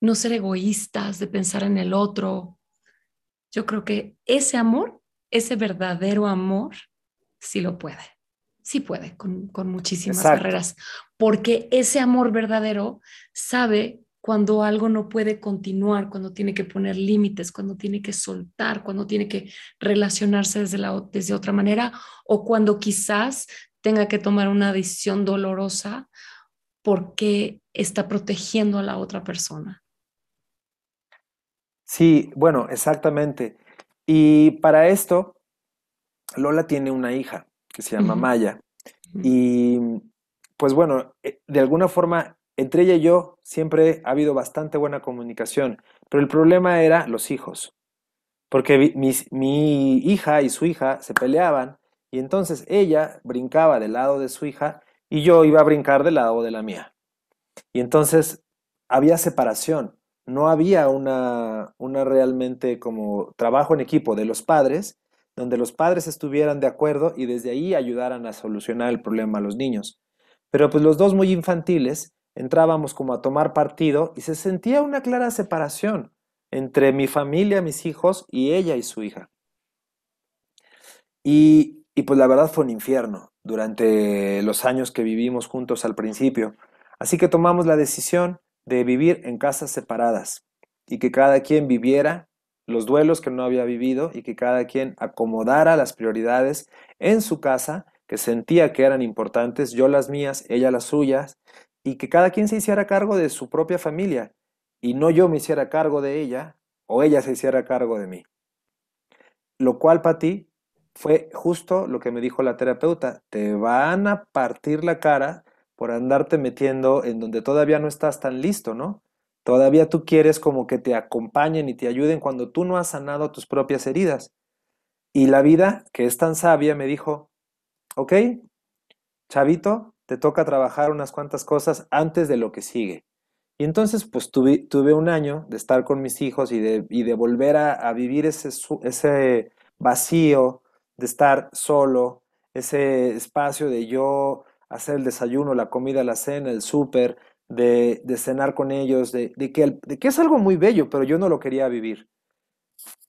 no ser egoístas, de pensar en el otro. Yo creo que ese amor, ese verdadero amor, sí lo puede. Sí puede, con, muchísimas barreras, porque ese amor verdadero sabe cuando algo no puede continuar, cuando tiene que poner límites, cuando tiene que soltar, cuando tiene que relacionarse desde, la, desde otra manera o cuando quizás tenga que tomar una decisión dolorosa porque está protegiendo a la otra persona. Sí, bueno, exactamente. Y para esto, Lola tiene una hija que se llama Maya. Y pues bueno, eh, de alguna forma entre ella y yo siempre ha habido bastante buena comunicación, pero el problema era los hijos, porque mi, hija y su hija se peleaban y entonces ella brincaba del lado de su hija y yo iba a brincar del lado de la mía. Y entonces había separación, no había una, una realmente como trabajo en equipo de los padres, donde los padres estuvieran de acuerdo y desde ahí ayudaran a solucionar el problema a los niños. Pero pues los dos muy infantiles entrábamos como a tomar partido y se sentía una clara separación entre mi familia, mis hijos y ella y su hija. Y, y pues la verdad fue un infierno durante los años que vivimos juntos al principio. Así que tomamos la decisión de vivir en casas separadas y que cada quien viviera los duelos que no había vivido y que cada quien acomodara las prioridades en su casa que sentía que eran importantes, yo las mías, ella las suyas, y que cada quien se hiciera cargo de su propia familia. y no yo me hiciera cargo de ella o ella se hiciera cargo de mí. Lo cual para ti fue justo lo que me dijo la terapeuta, te van a partir la cara por andarte metiendo en donde todavía no estás tan listo, ¿no? Todavía tú quieres como que te acompañen y te ayuden cuando tú no has sanado tus propias heridas. Y la vida, que es tan sabia, me dijo, ok, chavito, te toca trabajar unas cuantas cosas antes de lo que sigue. Y entonces, pues tuve, un año de estar con mis hijos y de, volver a, vivir ese vacío, de estar solo, ese espacio de yo hacer el desayuno, la comida, la cena, el súper, de, de, cenar con ellos, de, de, que, de que es algo muy bello, pero yo no lo quería vivir.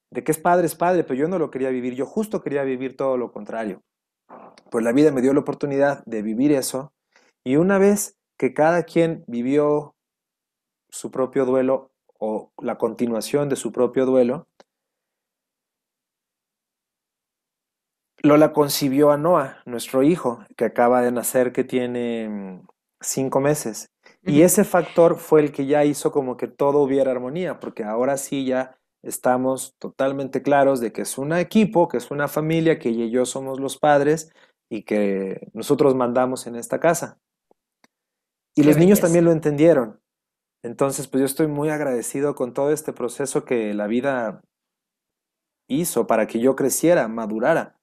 De que es padre, es padre, pero yo no lo quería vivir. Yo justo quería vivir todo lo contrario. Pues la vida me dio la oportunidad de vivir eso. Y una vez que cada quien vivió su propio duelo o la continuación de su propio duelo, Lola concibió a Noah, nuestro hijo, que acaba de nacer, que tiene mm, cinco meses. Y ese factor fue el que ya hizo como que todo hubiera armonía, porque ahora sí ya estamos totalmente claros de que es un equipo, que es una familia, que ella y yo somos los padres y que nosotros mandamos en esta casa. Y los niños también lo entendieron. Entonces, pues yo estoy muy agradecido con todo este proceso que la vida hizo para que yo creciera, madurara.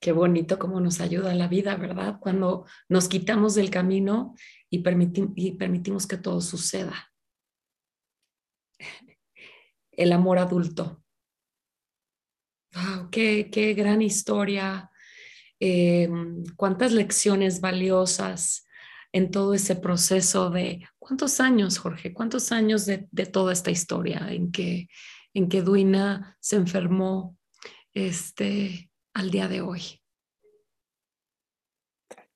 Qué bonito cómo nos ayuda la vida, ¿verdad? Cuando nos quitamos del camino y, permitimos que todo suceda. El amor adulto. Wow, qué, gran historia. Em, cuántas lecciones valiosas en todo ese proceso de cuántos años, Jorge, cuántos años de, toda esta historia en que, en que Duina se enfermó, este, al día de hoy?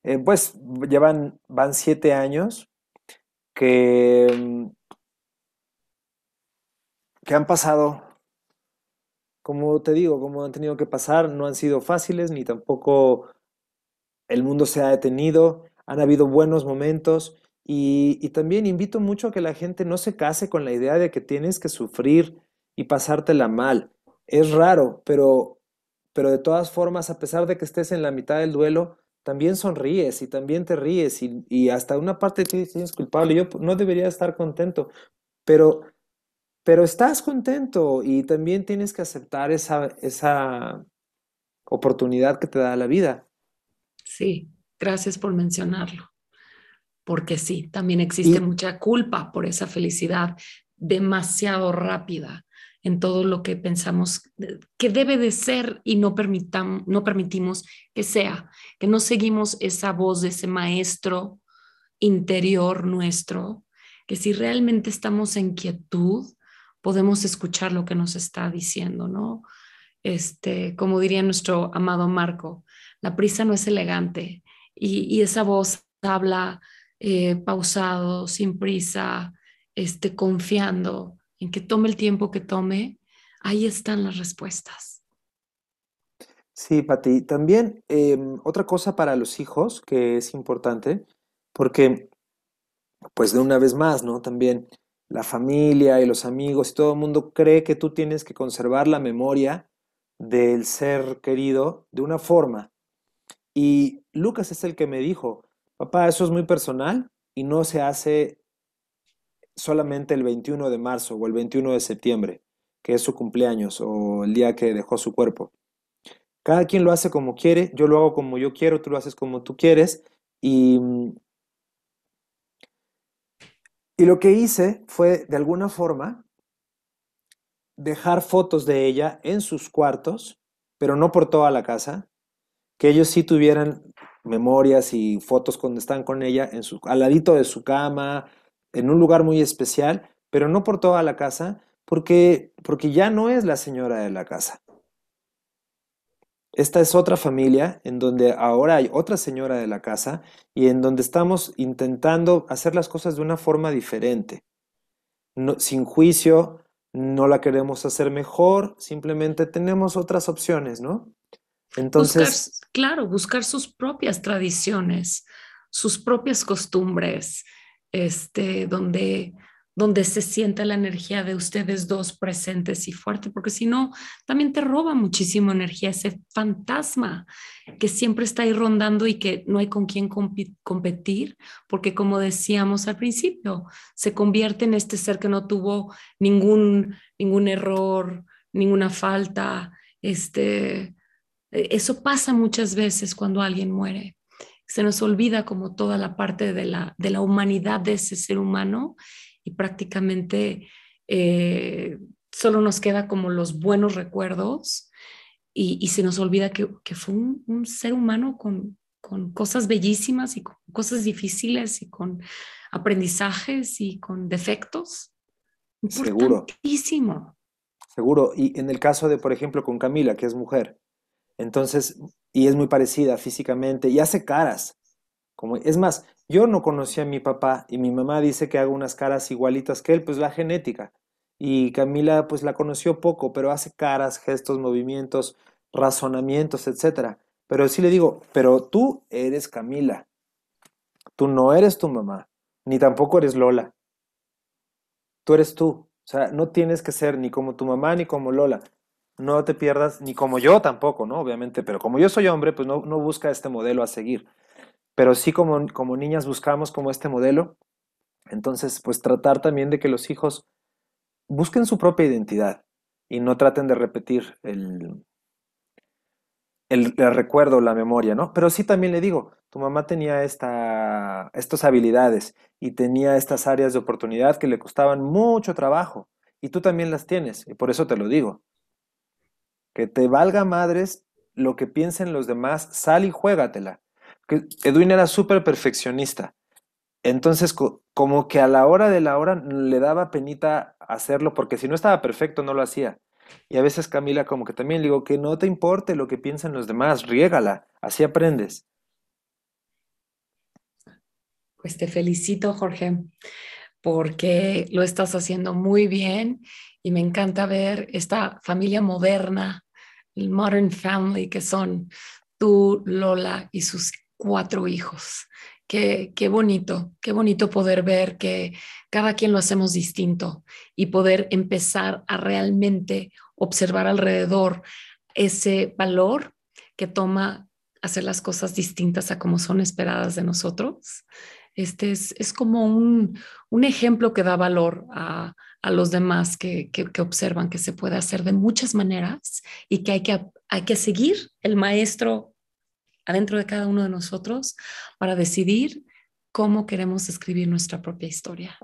Eh, pues llevan, van siete años que, mm, que han pasado, como te digo, como han tenido que pasar, no han sido fáciles, ni tampoco el mundo se ha detenido, han habido buenos momentos y, y también invito mucho a que la gente no se case con la idea de que tienes que sufrir y pasártela mal. Es raro, pero pero de todas formas, a pesar de que estés en la mitad del duelo, también sonríes y también te ríes y, hasta una parte de ti tienes culpable. Yo no debería estar contento, pero, pero estás contento y también tienes que aceptar esa, esa oportunidad que te da la vida. Sí, gracias por mencionarlo, porque sí, también existe mucha culpa por esa felicidad demasiado rápida en todo lo que pensamos que debe de ser y no, permitam, no permitimos que sea, que no seguimos esa voz de ese maestro interior nuestro, que si realmente estamos en quietud, podemos escuchar lo que nos está diciendo, ¿no? Este, como diría nuestro amado Marco, la prisa no es elegante y, esa voz habla eh, pausado, sin prisa, este, confiando en que tome el tiempo que tome, ahí están las respuestas. Sí, Pati. También em, otra cosa para los hijos que es importante, porque, pues de una vez más, ¿no? También la familia y los amigos y todo el mundo cree que tú tienes que conservar la memoria del ser querido de una forma. Y Lucas es el que me dijo, papá, eso es muy personal y no se hace solamente el 21 de marzo o el 21 de septiembre, que es su cumpleaños o el día que dejó su cuerpo. Cada quien lo hace como quiere, yo lo hago como yo quiero, tú lo haces como tú quieres y, y lo que hice fue de alguna forma dejar fotos de ella en sus cuartos, pero no por toda la casa, que ellos sí tuvieran memorias y fotos cuando están con ella en su, al ladito de su cama, en un lugar muy especial, pero no por toda la casa, porque, porque ya no es la señora de la casa. Esta es otra familia en donde ahora hay otra señora de la casa y en donde estamos intentando hacer las cosas de una forma diferente. sin juicio, no la queremos hacer mejor, simplemente tenemos otras opciones, ¿no? Entonces... claro, buscar sus propias tradiciones, sus propias costumbres, este, donde donde se sienta la energía de ustedes dos presentes y fuerte, porque si no, también te roba muchísimo energía ese fantasma que siempre está ahí rondando y que no hay con quién competir, porque como decíamos al principio, se convierte en este ser que no tuvo ningún, ningún error, ninguna falta. Este, e, eso pasa muchas veces cuando alguien muere. Se nos olvida como toda la parte de la, de la humanidad de ese ser humano y prácticamente eh, solo nos queda como los buenos recuerdos y, se nos olvida que, fue un, ser humano con, con cosas bellísimas y con cosas difíciles y con aprendizajes y con defectos. Seguro. Seguro. Y en el caso de, por ejemplo, con Camila, que es mujer, entonces, y es muy parecida físicamente, y hace caras. Como, es más, yo no conocía a mi papá y mi mamá dice que hago unas caras igualitas que él, pues la genética. Y Camila pues la conoció poco, pero hace caras, gestos, movimientos, razonamientos, etc. Pero sí le digo, pero tú eres Camila. Tú no eres tu mamá, ni tampoco eres Lola. Tú eres tú. O sea, no tienes que ser ni como tu mamá ni como Lola. No te pierdas, ni como yo tampoco, ¿no? Obviamente, pero como yo soy hombre, pues no, no busca este modelo a seguir pero sí como, como niñas buscamos como este modelo. Entonces, pues tratar también de que los hijos busquen su propia identidad y no traten de repetir el, el, recuerdo, la memoria, ¿no? Pero sí también le digo, tu mamá tenía esta, estas habilidades y tenía estas áreas de oportunidad que le costaban mucho trabajo y tú también las tienes y por eso te lo digo. Que te valga madres lo que piensen los demás, sal y juégatela. Edwin era súper perfeccionista. Entonces, como que a la hora de la hora le daba penita hacerlo, porque si no estaba perfecto, no lo hacía. Y a veces Camila como que también le digo que no te importe lo que piensan los demás, riégala, así aprendes. Pues te felicito, Jorge, porque lo estás haciendo muy bien y me encanta ver esta familia moderna, el Modern Family, que son tú, Lola y sus cuatro hijos. Qué, qué bonito, qué bonito poder ver que cada quien lo hacemos distinto y poder empezar a realmente observar alrededor ese valor que toma hacer las cosas distintas a como son esperadas de nosotros. Este es, es como un, un, ejemplo que da valor a, a los demás que, que, observan que se puede hacer de muchas maneras y que hay que, hay que seguir el maestro adentro de cada uno de nosotros para decidir cómo queremos escribir nuestra propia historia.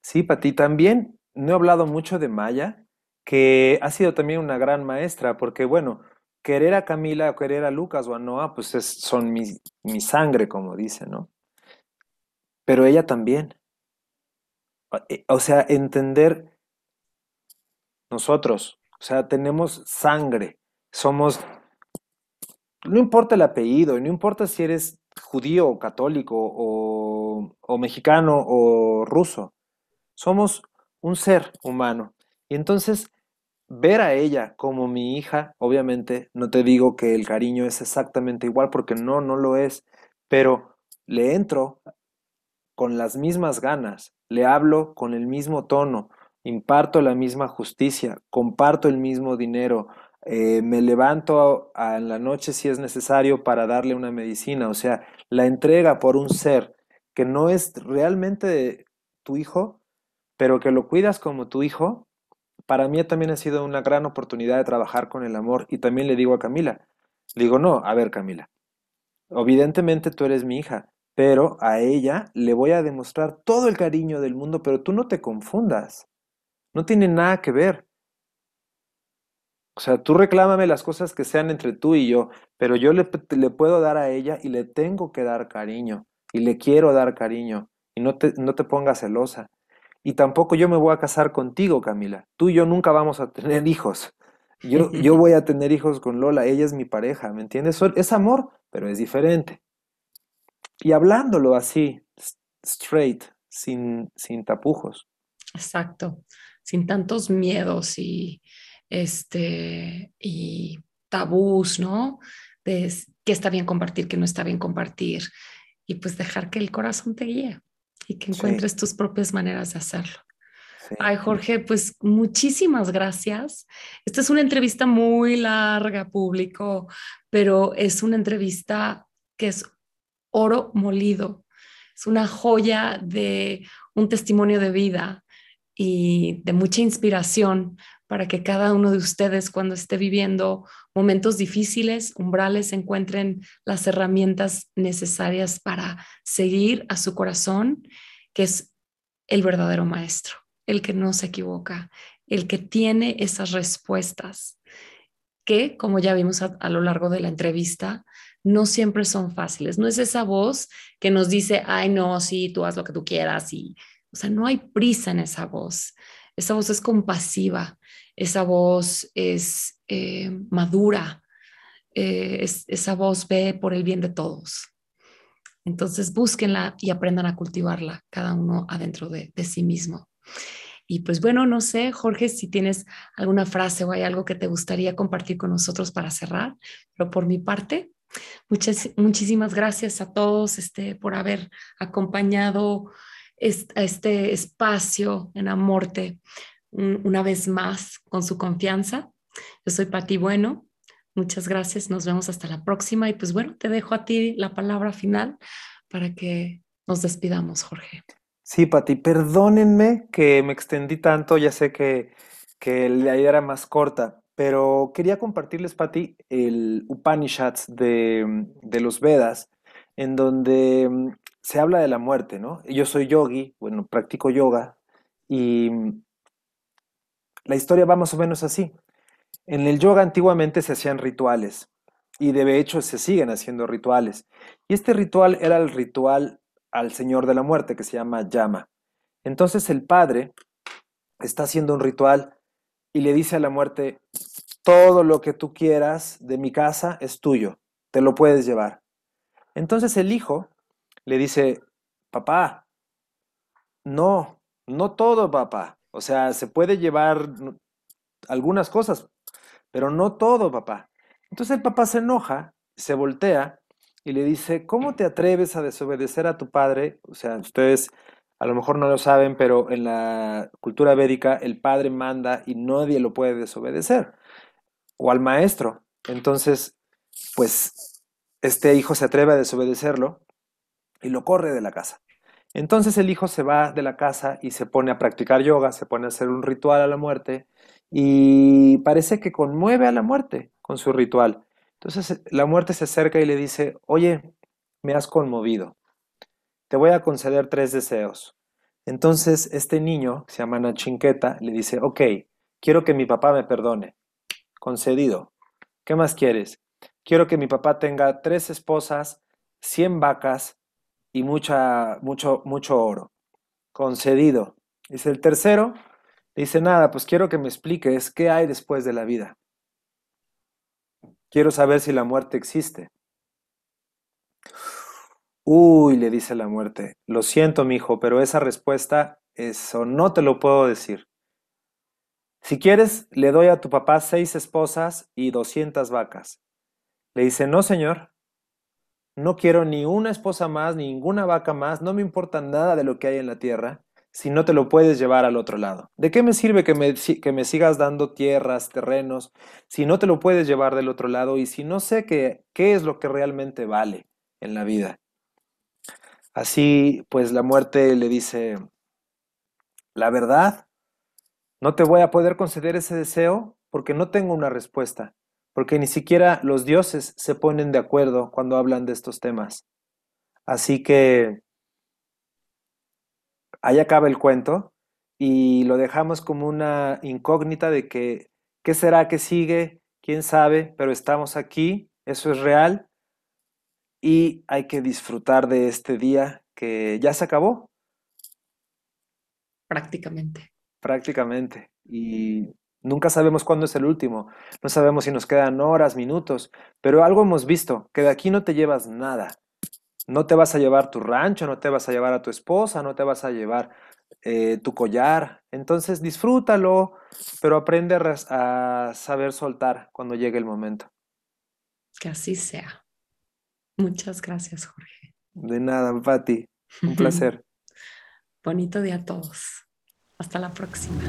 Sí, Pati, también no he hablado mucho de Maya, que ha sido también una gran maestra, porque bueno, querer a Camila o querer a Lucas o a Noah, pues son mi, mi sangre, como dice, ¿no? Pero ella también. Eh, o sea, entender nosotros, o sea, tenemos sangre, somos no importa el apellido, no importa si eres judío o católico o, mexicano o ruso, somos un ser humano. Y entonces, ver a ella como mi hija, obviamente, no te digo que el cariño es exactamente igual, porque no, no lo es, pero le entro con las mismas ganas, le hablo con el mismo tono, imparto la misma justicia, comparto el mismo dinero, eh, me levanto en la noche si es necesario para darle una medicina, o sea, la entrega por un ser que no es realmente tu hijo, pero que lo cuidas como tu hijo, para mí también ha sido una gran oportunidad de trabajar con el amor. Y también le digo a Camila, digo, no, a ver Camila, evidentemente tú eres mi hija, pero a ella le voy a demostrar todo el cariño del mundo, pero tú no te confundas, no tiene nada que ver. O sea, tú reclámame las cosas que sean entre tú y yo, pero yo le, puedo dar a ella y le tengo que dar cariño, y le quiero dar cariño, y no te, no te pongas celosa. Y tampoco yo me voy a casar contigo, Camila. Tú y yo nunca vamos a tener hijos. Yo, yo voy a tener hijos con Lola, ella es mi pareja, ¿me entiendes? Es amor, pero es diferente. Y hablándolo así, straight, sin, sin tapujos. Exacto, sin tantos miedos y, este, y tabús, ¿no? De qué está bien compartir, qué no está bien compartir, y pues dejar que el corazón te guíe. y que encuentres tus propias maneras de hacerlo. Ay, Jorge, pues muchísimas gracias. Esta es una entrevista muy larga, público, pero es una entrevista que es oro molido. Es una joya de un testimonio de vida y de mucha inspiración para que cada uno de ustedes cuando esté viviendo momentos difíciles, umbrales, encuentren las herramientas necesarias para seguir a su corazón, que es el verdadero maestro el que no se equivoca, el que tiene esas respuestas que, como ya vimos a, lo largo de la entrevista, no siempre son fáciles. No es esa voz que nos dice, ay, no, sí, tú haz lo que tú quieras. Y, o sea, no hay prisa en esa voz. Esa voz es compasiva, esa voz es eh, madura, eh, esa voz ve por el bien de todos. Entonces, búsquenla y aprendan a cultivarla cada uno adentro de sí mismo. Y pues bueno, no sé, Jorge, si tienes alguna frase o hay algo que te gustaría compartir con nosotros para cerrar, pero por mi parte, muchas, muchísimas gracias a todos este, por haber acompañado a este espacio en Amorte una vez más con su confianza. Yo soy Pati Bueno. Muchas gracias. Nos vemos hasta la próxima. Y pues bueno, te dejo a ti la palabra final para que nos despidamos, Jorge. Sí, Pati, perdónenme que me extendí tanto, ya sé que, que la idea era más corta, pero quería compartirles, Pati, el Upanishads de, de los Vedas, en donde mm, se habla de la muerte, ¿no? Yo soy yogi, bueno, practico yoga, y mm, la historia va más o menos así. En el yoga antiguamente se hacían rituales, y de hecho se siguen haciendo rituales. Y este ritual era el ritual al Señor de la Muerte, que se llama Yama. Entonces el padre está haciendo un ritual y le dice a la muerte, todo lo que tú quieras de mi casa es tuyo, te lo puedes llevar. Entonces el hijo le dice, papá, no, no todo, papá. O sea, se puede llevar algunas cosas, pero no todo, papá. Entonces el papá se enoja, se voltea y le dice, ¿cómo te atreves a desobedecer a tu padre? O sea, ustedes a lo mejor no lo saben, pero en la cultura védica el padre manda y nadie lo puede desobedecer. O al maestro. Entonces, pues este hijo se atreve a desobedecerlo y lo corre de la casa. Entonces el hijo se va de la casa y se pone a practicar yoga, se pone a hacer un ritual a la muerte y parece que conmueve a la muerte con su ritual. Entonces la muerte se acerca y le dice, oye, me has conmovido, te voy a conceder tres deseos. Entonces este niño, se llama Nachinqueta, le dice, ok, quiero que mi papá me perdone. Concedido. ¿Qué más quieres? Quiero que mi papá tenga tres esposas, cien vacas y mucha, mucho, mucho oro. Concedido. Dice el tercero, dice nada, pues quiero que me expliques qué hay después de la vida. Quiero saber si la muerte existe. Uy, le dice la muerte, lo siento, mi hijo, pero esa respuesta, eso no te lo puedo decir. Si quieres, le doy a tu papá seis esposas y doscientas vacas. Le dice, no, señor, no quiero ni una esposa más, ni ninguna vaca más, no me importa nada de lo que hay en la tierra si no te lo puedes llevar al otro lado? ¿De qué me sirve que me, que me sigas dando tierras, terrenos, si no te lo puedes llevar del otro lado y si no sé qué, qué es lo que realmente vale en la vida? Así, pues la muerte le dice, la verdad, no te voy a poder conceder ese deseo porque no tengo una respuesta, porque ni siquiera los dioses se ponen de acuerdo cuando hablan de estos temas. Así que ahí acaba el cuento y lo dejamos como una incógnita de que qué será que sigue, quién sabe, pero estamos aquí, eso es real y hay que disfrutar de este día que ya se acabó. Prácticamente. Prácticamente. Y nunca sabemos cuándo es el último, no sabemos si nos quedan horas, minutos, pero algo hemos visto, que de aquí no te llevas nada. No te vas a llevar tu rancho, no te vas a llevar a tu esposa, no te vas a llevar eh, tu collar. Entonces disfrútalo, pero aprende a, saber soltar cuando llegue el momento. Que así sea. Muchas gracias, Jorge. De nada, Pati. Un placer. Bonito día a todos. Hasta la próxima.